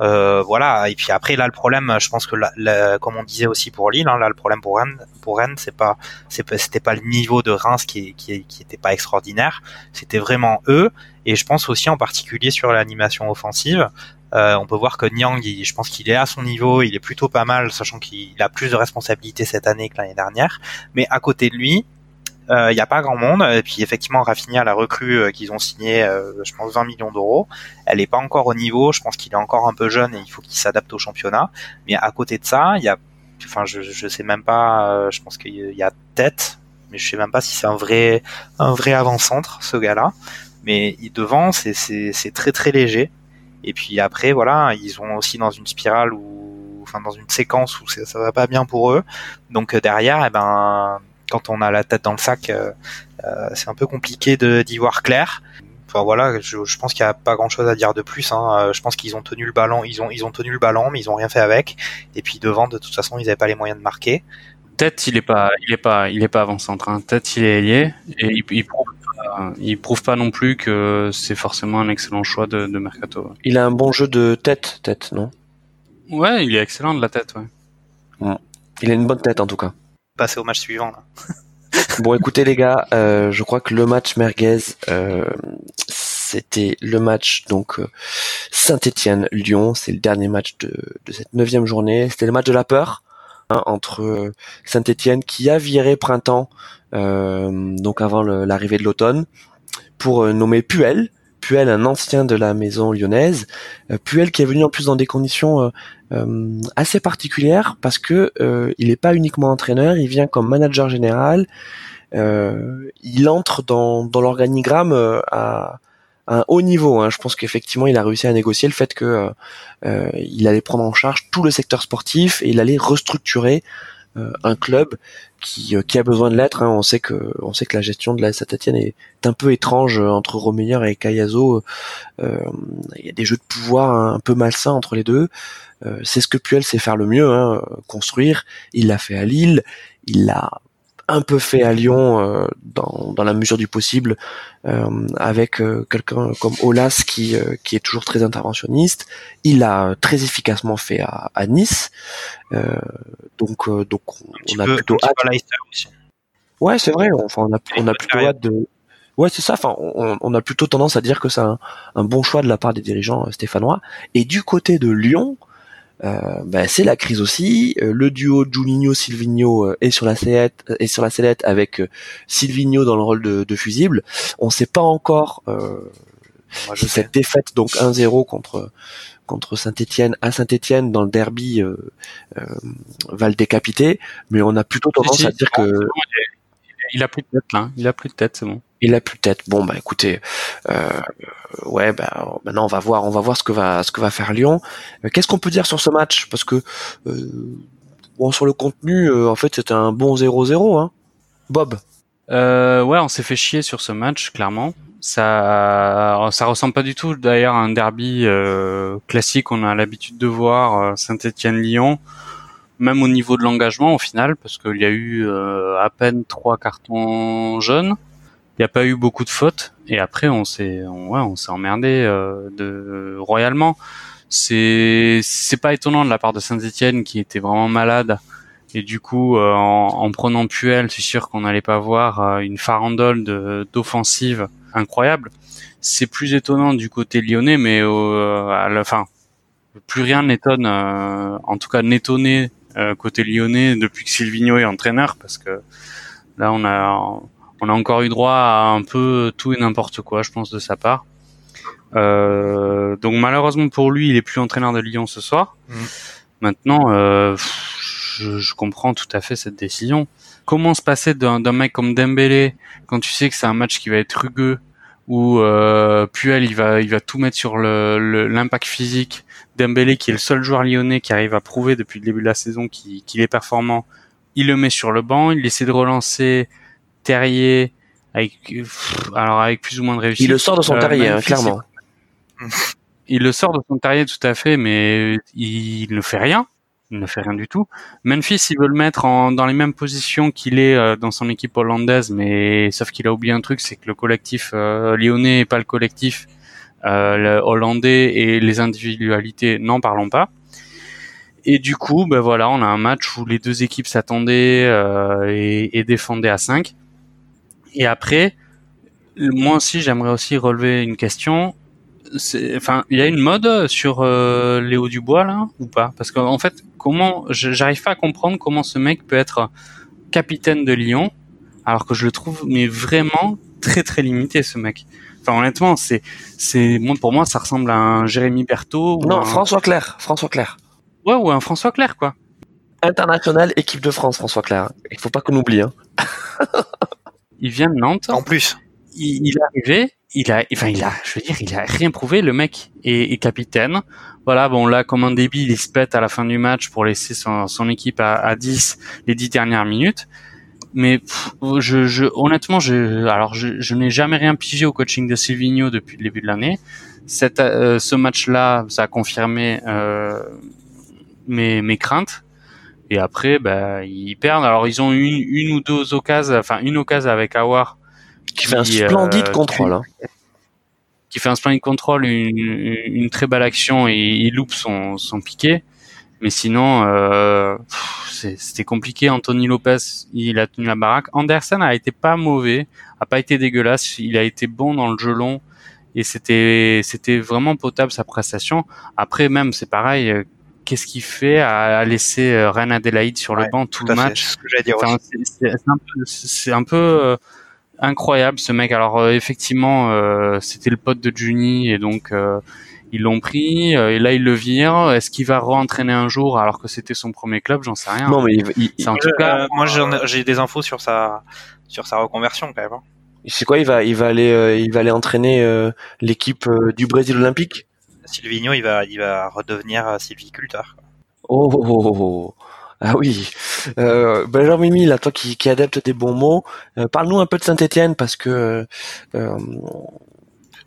Euh, voilà. Et puis après, là, le problème, je pense que, la, comme on disait aussi pour Lille, hein, là, le problème pour Rennes, pour Rennes, c'est pas, c'était pas le niveau de Reims qui, qui, qui était pas extraordinaire. C'était vraiment eux. Et je pense aussi en particulier sur l'animation offensive. Euh, on peut voir que Niang, je pense qu'il est à son niveau, il est plutôt pas mal, sachant qu'il a plus de responsabilités cette année que l'année dernière. Mais à côté de lui, il euh, n'y a pas grand monde. Et puis effectivement, Rafinha, la recrue euh, qu'ils ont signé, euh, je pense 20 millions d'euros, elle n'est pas encore au niveau. Je pense qu'il est encore un peu jeune et il faut qu'il s'adapte au championnat. Mais à côté de ça, il y a, enfin, je, je sais même pas. je pense qu'il y a tête, mais je sais même pas si c'est un vrai, un vrai avant-centre ce gars-là. Mais devant, c'est c'est très très léger. Et puis après, voilà, ils sont aussi dans une spirale où, enfin, dans une séquence où ça, ça va pas bien pour eux. Donc derrière, eh ben quand on a la tête dans le sac, euh, euh, c'est un peu compliqué de d'y voir clair. Enfin voilà, je, je pense qu'il n'y a pas grand chose à dire de plus. Hein. Euh, je pense qu'ils ont tenu le ballon, ils ont ils ont tenu le ballon, mais ils ont rien fait avec. Et puis devant, de toute façon, ils n'avaient pas les moyens de marquer. Tête, il est pas, il est pas, il est pas avant centre. Hein. Tête, il est ailier et il, il prouve, il prouve pas non plus que c'est forcément un excellent choix de, de mercato. Il a un bon jeu de tête, tête, non? Ouais, il est excellent de la tête, ouais. Il a une bonne tête en tout cas passer au match suivant. bon, écoutez les gars, euh, je crois que le match merguez, euh, c'était le match donc euh, Saint-Étienne-Lyon. C'est le dernier match de, de cette neuvième journée. C'était le match de la peur hein, entre Saint-Étienne qui a viré printemps, donc avant l'arrivée de l'automne, pour nommer Puel. Puel, un ancien de la maison lyonnaise. Puel qui est venu en plus dans des conditions euh, assez particulière parce que euh, il n'est pas uniquement entraîneur, il vient comme manager général. Euh, il entre dans, dans l'organigramme à, un haut niveau. Hein. Je pense qu'effectivement, il a réussi à négocier le fait que il allait prendre en charge tout le secteur sportif et il allait restructurer un club qui, qui a besoin de l'être. Hein. On sait que on sait que la gestion de la Saint-Etienne est un peu étrange entre Romeyer et Cayazo. Euh, il y a des jeux de pouvoir un peu malsains entre les deux. Euh, c'est ce que Puel sait faire le mieux, hein, construire. Il l'a fait à Lille, il l'a un peu fait à Lyon euh, dans, dans la mesure du possible euh, avec euh, quelqu'un comme Olas qui qui est toujours très interventionniste. Il a très efficacement fait à, à Nice. donc donc on, a plutôt hâte. Ouais, c'est vrai. Enfin, on a on a plutôt hâte de Ouais, c'est ça. Enfin, on, on, a plutôt tendance à dire que c'est un, un, bon choix de la part des dirigeants stéphanois. Et du côté de Lyon, euh, ben, c'est la crise aussi. Euh, le duo Juninho-Silvino euh, est sur la sellette, est sur la sellette avec Silvino dans le rôle de, de fusible. On ne sait pas encore Moi, je cette défaite donc 1-0 contre contre Saint-Étienne à Saint-Étienne dans le derby va le décapiter, mais on a plutôt tendance à dire que il a plus de tête là, il a plus de tête, c'est bon. Il a plus tête. Bon bah écoutez, euh, ouais bah maintenant on va voir, on va voir ce que va ce que va faire Lyon. Euh, qu'est-ce qu'on peut dire sur ce match? Parce que euh, bon sur le contenu, euh, en fait c'était un bon 0-0. Hein. Bob. Euh, ouais, on s'est fait chier sur ce match clairement. Ça, ça ressemble pas du tout d'ailleurs à un derby classique. On a l'habitude de voir Saint-Étienne-Lyon même au niveau de l'engagement au final, parce qu'il y a eu euh, à peine trois cartons jaunes, il n'y a pas eu beaucoup de fautes, et après on s'est, ouais, on s'est emmerdé euh, de royalement. C'est, c'est pas étonnant de la part de Saint-Étienne qui était vraiment malade, et du coup euh, en, en, prenant Puel, c'est sûr qu'on n'allait pas voir une farandole d'offensive incroyable. C'est plus étonnant du côté lyonnais, mais à la fin, plus rien n'étonne, en tout cas n'étonner euh, côté lyonnais depuis que Silvino est entraîneur parce que là on a on a encore eu droit à un peu tout et n'importe quoi je pense de sa part. Euh, donc malheureusement pour lui il est plus entraîneur de Lyon ce soir. Mm. Maintenant euh, je, je, comprends tout à fait cette décision. Comment se passer d'un mec comme Dembélé quand tu sais que c'est un match qui va être rugueux où euh, Puel il va il va tout mettre sur le l'impact physique Dembélé qui est le seul joueur lyonnais qui arrive à prouver depuis le début de la saison qu'il est performant, il le met sur le banc, il essaie de relancer Terrier avec alors avec plus ou moins de réussite. Il le sort de son euh, terrier, hein, clairement. Il le sort de son terrier tout à fait, mais il ne fait rien. Il ne fait rien du tout. Memphis, il veut le mettre en, dans les mêmes positions qu'il est euh, dans son équipe hollandaise, mais sauf qu'il a oublié un truc, c'est que le collectif euh, lyonnais n'est pas le collectif le hollandais et les individualités, n'en parlons pas. Et du coup, ben voilà, on a un match où les deux équipes s'attendaient et, et, défendaient à 5. Et après, moi aussi, j'aimerais aussi relever une question. Enfin, il y a une mode sur euh, Léo Dubois là ou pas? Parce qu'en fait, comment j'arrive pas à comprendre comment ce mec peut être capitaine de Lyon alors que je le trouve mais vraiment très très limité ce mec. Enfin, honnêtement, c'est, c'est, moi, pour moi, ça ressemble à un Jérémy Berthaud. non, François Clair. François Clair. Ouais, ou un François Clair, quoi. International, équipe de France, François Clair. Il faut pas qu'on oublie, hein. il vient de Nantes. En plus. Il, est arrivé, il a, enfin, il a, je veux dire, il a rien prouvé. Le mec est, capitaine. Voilà, bon, là, comme un débile, il se pète à la fin du match pour laisser son, son équipe à, à 10 les 10 dernières minutes mais je, je, honnêtement, je, alors je, je n'ai jamais rien pigé au coaching de Silvino depuis le début de l'année. Cette, euh, ce match-là, ça a confirmé euh, mes, mes craintes. Et après, bah, ils perdent. Alors, ils ont une, une ou deux occasions, enfin une occasion avec Awar. Qui, fait un splendide euh, contrôle. Hein. Qui fait un splendide contrôle, une, une, très belle action et il loupe son, son piqué. Mais sinon, euh, c'était compliqué. Anthony Lopez, il a tenu la baraque. Anderson a été pas mauvais, a pas été dégueulasse. Il a été bon dans le jeu long et c'était c'était vraiment potable sa prestation. Après même, c'est pareil. Euh, qu'est-ce qu'il fait à, laisser euh, Reine Adelaide sur le banc tout, le match C'est un peu, euh, incroyable ce mec. Alors effectivement, c'était le pote de Juni et donc ils l'ont pris euh, et là ils le virent. Est-ce qu'il va re-entraîner un jour alors que c'était son premier club? J'en sais rien. Non, mais en tout cas, euh, moi j'ai des infos sur sa sur sa reconversion quand même. Hein. C'est quoi Il va il va aller euh, il va aller entraîner l'équipe du Brésil olympique? Silvino, il va il va redevenir sylviculteur. Oh, oh, oh, oh, Ah oui, euh, Benjamin Mimi, là, toi qui, qui des bons mots, parle-nous un peu de Saint-Étienne parce que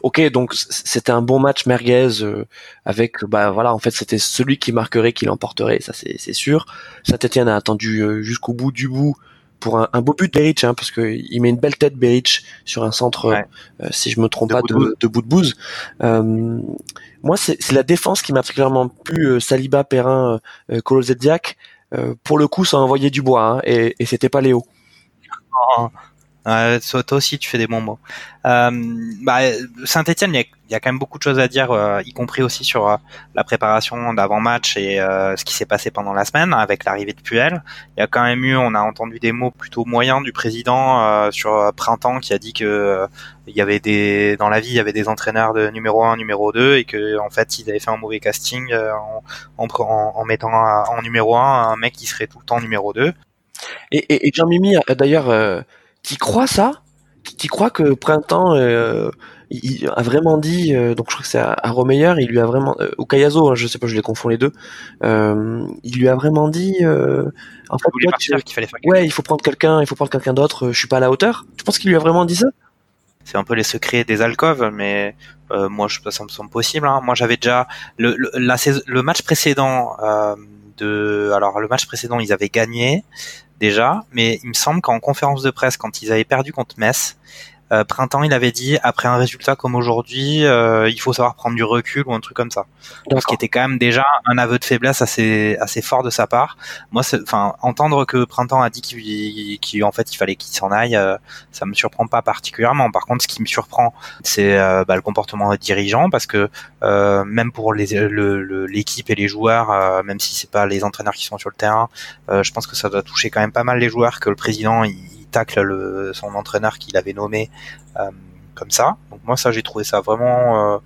ok, donc c'était un bon match merguez euh, avec, bah voilà, en fait c'était celui qui marquerait qui l'emporterait, ça c'est sûr. Saint-Etienne a attendu euh, jusqu'au bout du bout pour un, beau but Beric, hein, parce que il met une belle tête Beric sur un centre, si je me trompe pas, de, de bout de bouse. moi, c'est la défense qui m'a particulièrement plu. Saliba, Perrin, euh, pour le coup, ça a envoyé du bois, hein, et, et c'était pas Léo. Oh. Euh, toi aussi, tu fais des bons mots. Euh, bah, Saint-Etienne, il y, a, quand même beaucoup de choses à dire, euh, y compris aussi sur euh, la préparation d'avant-match et euh, ce qui s'est passé pendant la semaine avec l'arrivée de Puel. Il y a quand même eu, on a entendu des mots plutôt moyens du président sur Printemps qui a dit que il y avait des dans la vie il y avait des entraîneurs de numéro 1, numéro 2 et que en fait ils avaient fait un mauvais casting en, en, en mettant en numéro 1 un mec qui serait tout le temps numéro 2. Et, et, et Jean-Mimi, d'ailleurs, qui croit ça? Qui croit que Printemps euh, il a vraiment dit euh, donc je crois que c'est à, à Romeyer il lui a vraiment euh, ou Kayazo hein, je sais pas je les confonds les deux euh, il lui a vraiment dit en fait qu'il fallait faire ouais il faut prendre quelqu'un il faut prendre quelqu'un d'autre je suis pas à la hauteur. Tu penses qu'il lui a vraiment dit ça? C'est un peu les secrets des alcoves mais moi je ça me semble possible hein. moi j'avais déjà le le, la, le match précédent de alors le match précédent ils avaient gagné déjà, mais il me semble qu'en conférence de presse, quand ils avaient perdu contre Metz, euh, printemps, il avait dit après un résultat comme aujourd'hui, euh, il faut savoir prendre du recul ou un truc comme ça. Ce qui était quand même déjà un aveu de faiblesse assez assez fort de sa part. Moi, enfin entendre que printemps a dit qu'il en fait il fallait qu'il s'en aille, euh, ça me surprend pas particulièrement. Par contre, ce qui me surprend, c'est euh, bah, le comportement des dirigeants parce que même pour l'équipe et les joueurs, même si c'est pas les entraîneurs qui sont sur le terrain, je pense que ça doit toucher quand même pas mal les joueurs que le président il tacle le, son entraîneur qu'il avait nommé euh, comme ça. Donc moi ça j'ai trouvé ça vraiment euh,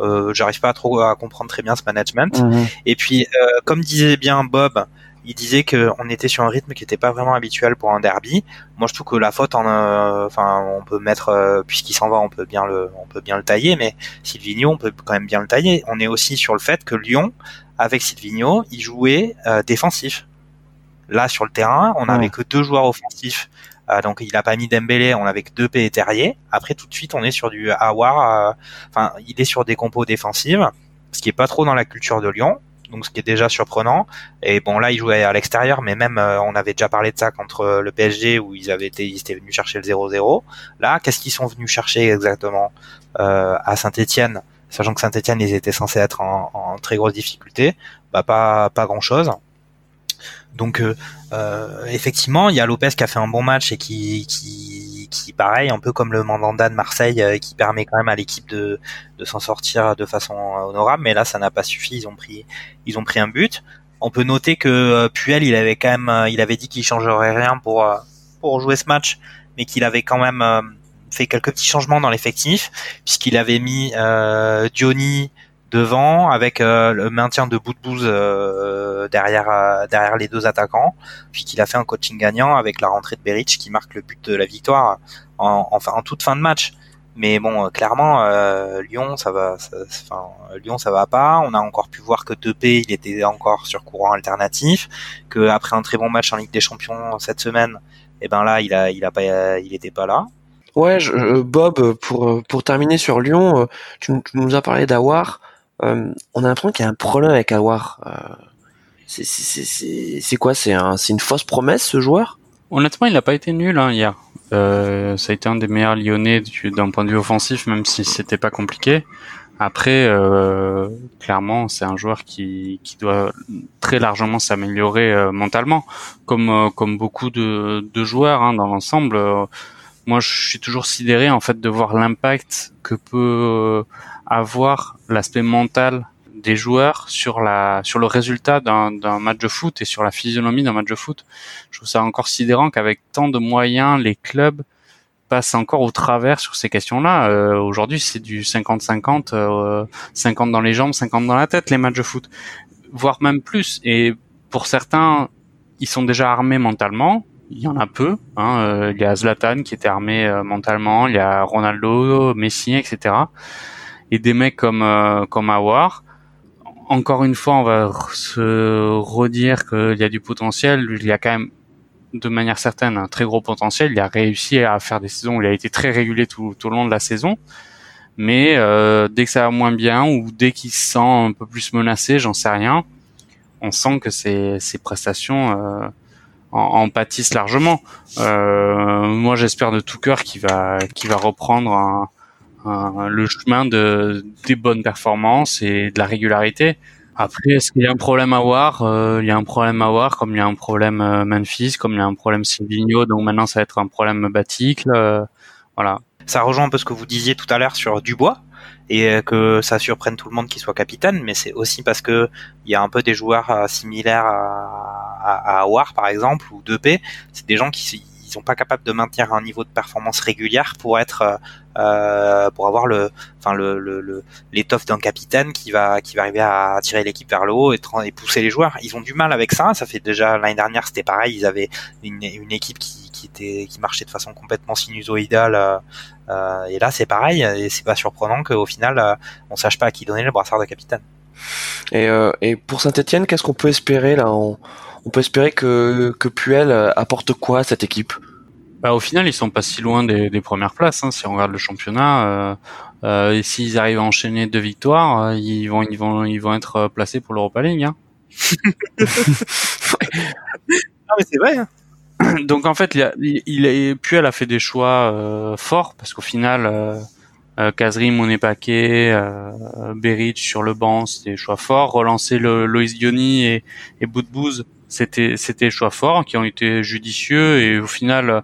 euh, j'arrive pas trop à comprendre très bien ce management. Mhm. Et puis comme disait bien Bob, il disait qu'on était sur un rythme qui n'était pas vraiment habituel pour un derby. Moi, je trouve que la faute, en, enfin, on peut mettre, puisqu'il s'en va, on peut bien le, on peut bien le tailler, mais Silvino, on peut quand même bien le tailler. On est aussi sur le fait que Lyon, avec Silvino, il jouait défensif. Là, sur le terrain, on n'avait que deux joueurs offensifs euh, donc il a pas mis Dembélé, on avait que deux et. Après tout de suite on est sur du Awar, euh, enfin il est sur des compos défensives, ce qui est pas trop dans la culture de Lyon. Donc ce qui est déjà surprenant. Et bon là il jouait à l'extérieur, mais même euh, on avait déjà parlé de ça contre le PSG où ils avaient été, ils étaient venus chercher le 0-0. Là qu'est-ce qu'ils sont venus chercher exactement à Saint-Étienne, sachant que Saint-Étienne ils étaient censés être en, en très grosse difficulté, bah pas pas grand chose. Donc euh, euh, effectivement, il y a Lopez qui a fait un bon match et qui, qui, qui pareil, un peu comme le Mandanda de Marseille, euh, qui permet quand même à l'équipe de, de s'en sortir de façon honorable. Mais là, ça n'a pas suffi. Ils ont pris, ils ont pris un but. On peut noter que Puel, il avait quand même, il avait dit qu'il changerait rien pour pour jouer ce match, mais qu'il avait quand même fait quelques petits changements dans l'effectif, puisqu'il avait mis euh, Diony, devant avec euh, le maintien de bout de bouse euh, derrière euh, derrière les deux attaquants. Puis qu'il a fait un coaching gagnant avec la rentrée de Beric qui marque le but de la victoire en, enfin en toute fin de match. Mais bon clairement Lyon ça va enfin Lyon ça va pas. On a encore pu voir que Depay il était encore sur courant alternatif que après un très bon match en Ligue des Champions cette semaine et eh ben là il a il a pas il était pas là. Ouais, je, Bob, pour pour terminer sur Lyon, tu, tu nous as parlé d'Awar. Euh, on a l'impression qu'il y a un problème avec Awar. Euh, c'est quoi? C'est un, une fausse promesse ce joueur? Honnêtement, il n'a pas été nul hein, hier. Euh, ça a été un des meilleurs Lyonnais d'un point de vue offensif, même si c'était pas compliqué. Après, clairement, c'est un joueur qui, doit très largement s'améliorer mentalement, comme comme beaucoup de, de joueurs hein, dans l'ensemble. moi, je suis toujours sidéré en fait de voir l'impact que peut avoir l'aspect mental des joueurs sur la sur le résultat d'un match de foot et sur la physionomie d'un match de foot. Je trouve ça encore sidérant qu'avec tant de moyens, les clubs passent encore au travers sur ces questions-là. Euh, aujourd'hui, c'est du 50-50, 50 euh, dans les jambes, 50 dans la tête, les matchs de foot, voire même plus. Et pour certains, ils sont déjà armés mentalement. Il y en a peu. Hein. Euh, il y a Zlatan qui était armé mentalement, il y a Ronaldo, Messi, etc et des mecs comme euh, comme Awar. Encore une fois, on va se redire qu'il y a du potentiel. Il y a quand même, de manière certaine, un très gros potentiel. Il a réussi à faire des saisons où il a été très régulier tout, tout au long de la saison. Mais euh, dès que ça va moins bien ou dès qu'il se sent un peu plus menacé, j'en sais rien, on sent que ses, ses prestations euh, en, pâtissent largement. moi, j'espère de tout cœur qu'il va qu'il va reprendre le chemin de des bonnes performances et de la régularité. Après, est-ce qu'il y a un problème à voir? Il y a un problème à voir, comme il y a un problème Memphis, comme il y a un problème Silvino, donc maintenant ça va être un problème Baticle. voilà. Ça rejoint un peu ce que vous disiez tout à l'heure sur Dubois et euh, que ça surprenne tout le monde qu'il soit capitaine, mais c'est aussi parce que il y a un peu des joueurs euh, similaires à, à, à War par exemple ou 2P, c'est des gens qui ils sont pas capables de maintenir un niveau de performance régulière pour être euh, pour avoir le enfin le l'étoffe d'un capitaine qui va qui va arriver à tirer l'équipe vers le haut et, pousser les joueurs. Ils ont du mal avec ça. Ça fait déjà l'année dernière c'était pareil. Ils avaient une, une équipe qui, qui était qui marchait de façon complètement sinusoïdale. Euh, euh et là c'est pareil. Et c'est pas surprenant qu'au final euh, on sache pas à qui donner le brassard de capitaine. Et, euh, et pour Saint-Etienne, qu'est-ce qu'on peut espérer là on, peut espérer que, que Puel apporte quoi à cette équipe? Bah, au final, ils sont pas si loin des, des premières places. Hein, si on regarde le championnat, euh, euh, et s'ils arrivent à enchaîner deux victoires, euh, ils vont, ils vont, ils vont être placés pour l'Europa League. Hein. non mais c'est vrai. Hein. Donc en fait, il, a, il, est, Puel a fait des choix euh, forts parce qu'au final, euh, euh, Kazri, Monepake, euh, Beric sur le banc, c'était des choix forts. Relancer le Loïs Diony et, et Boudbouz, c'était c'était des choix forts qui ont été judicieux et au final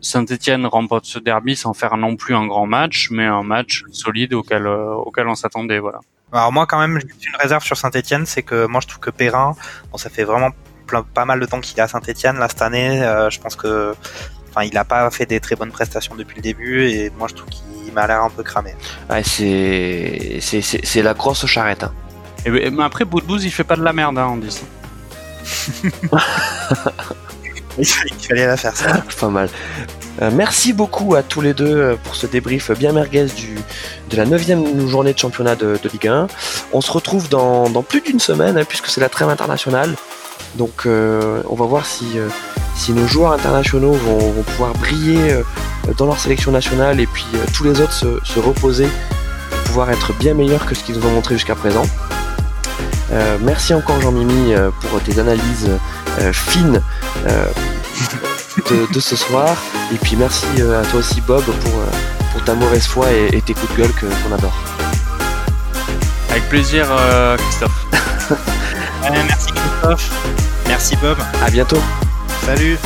Saint-Etienne remporte ce derby sans faire non plus un grand match, mais un match solide auquel, euh, auquel on s'attendait. Voilà. Alors moi quand même, j'ai une réserve sur Saint-Etienne, c'est que moi je trouve que Perrin, bon ça fait vraiment pas mal de temps qu'il est à Saint-Etienne là cette année. Euh, je pense que, enfin il a pas fait des très bonnes prestations depuis le début et moi je trouve qu'il m'a l'air un peu cramé. Ouais, c'est c'est la grosse charrette. Hein. Et, mais après Boudbouz il fait pas de la merde hein, on dit ça. Il fallait la faire ça. Mal. Euh, merci beaucoup à tous les deux euh, pour ce débrief bien merguez de la neuvième journée de championnat de, Ligue 1. On se retrouve dans, plus d'une semaine hein, puisque c'est la trêve internationale. Donc euh, on va voir si, si nos joueurs internationaux vont, pouvoir briller dans leur sélection nationale et puis tous les autres se, se, reposer pour pouvoir être bien meilleurs que ce qu'ils nous ont montré jusqu'à présent. Merci encore Jean-Mimi pour tes analyses fines de, ce soir. Et puis merci euh, à toi aussi Bob pour, euh, pour ta mauvaise foi et, tes coups de gueule qu'on adore. Avec plaisir euh, Christophe. merci Christophe. Merci Bob. À bientôt. Salut.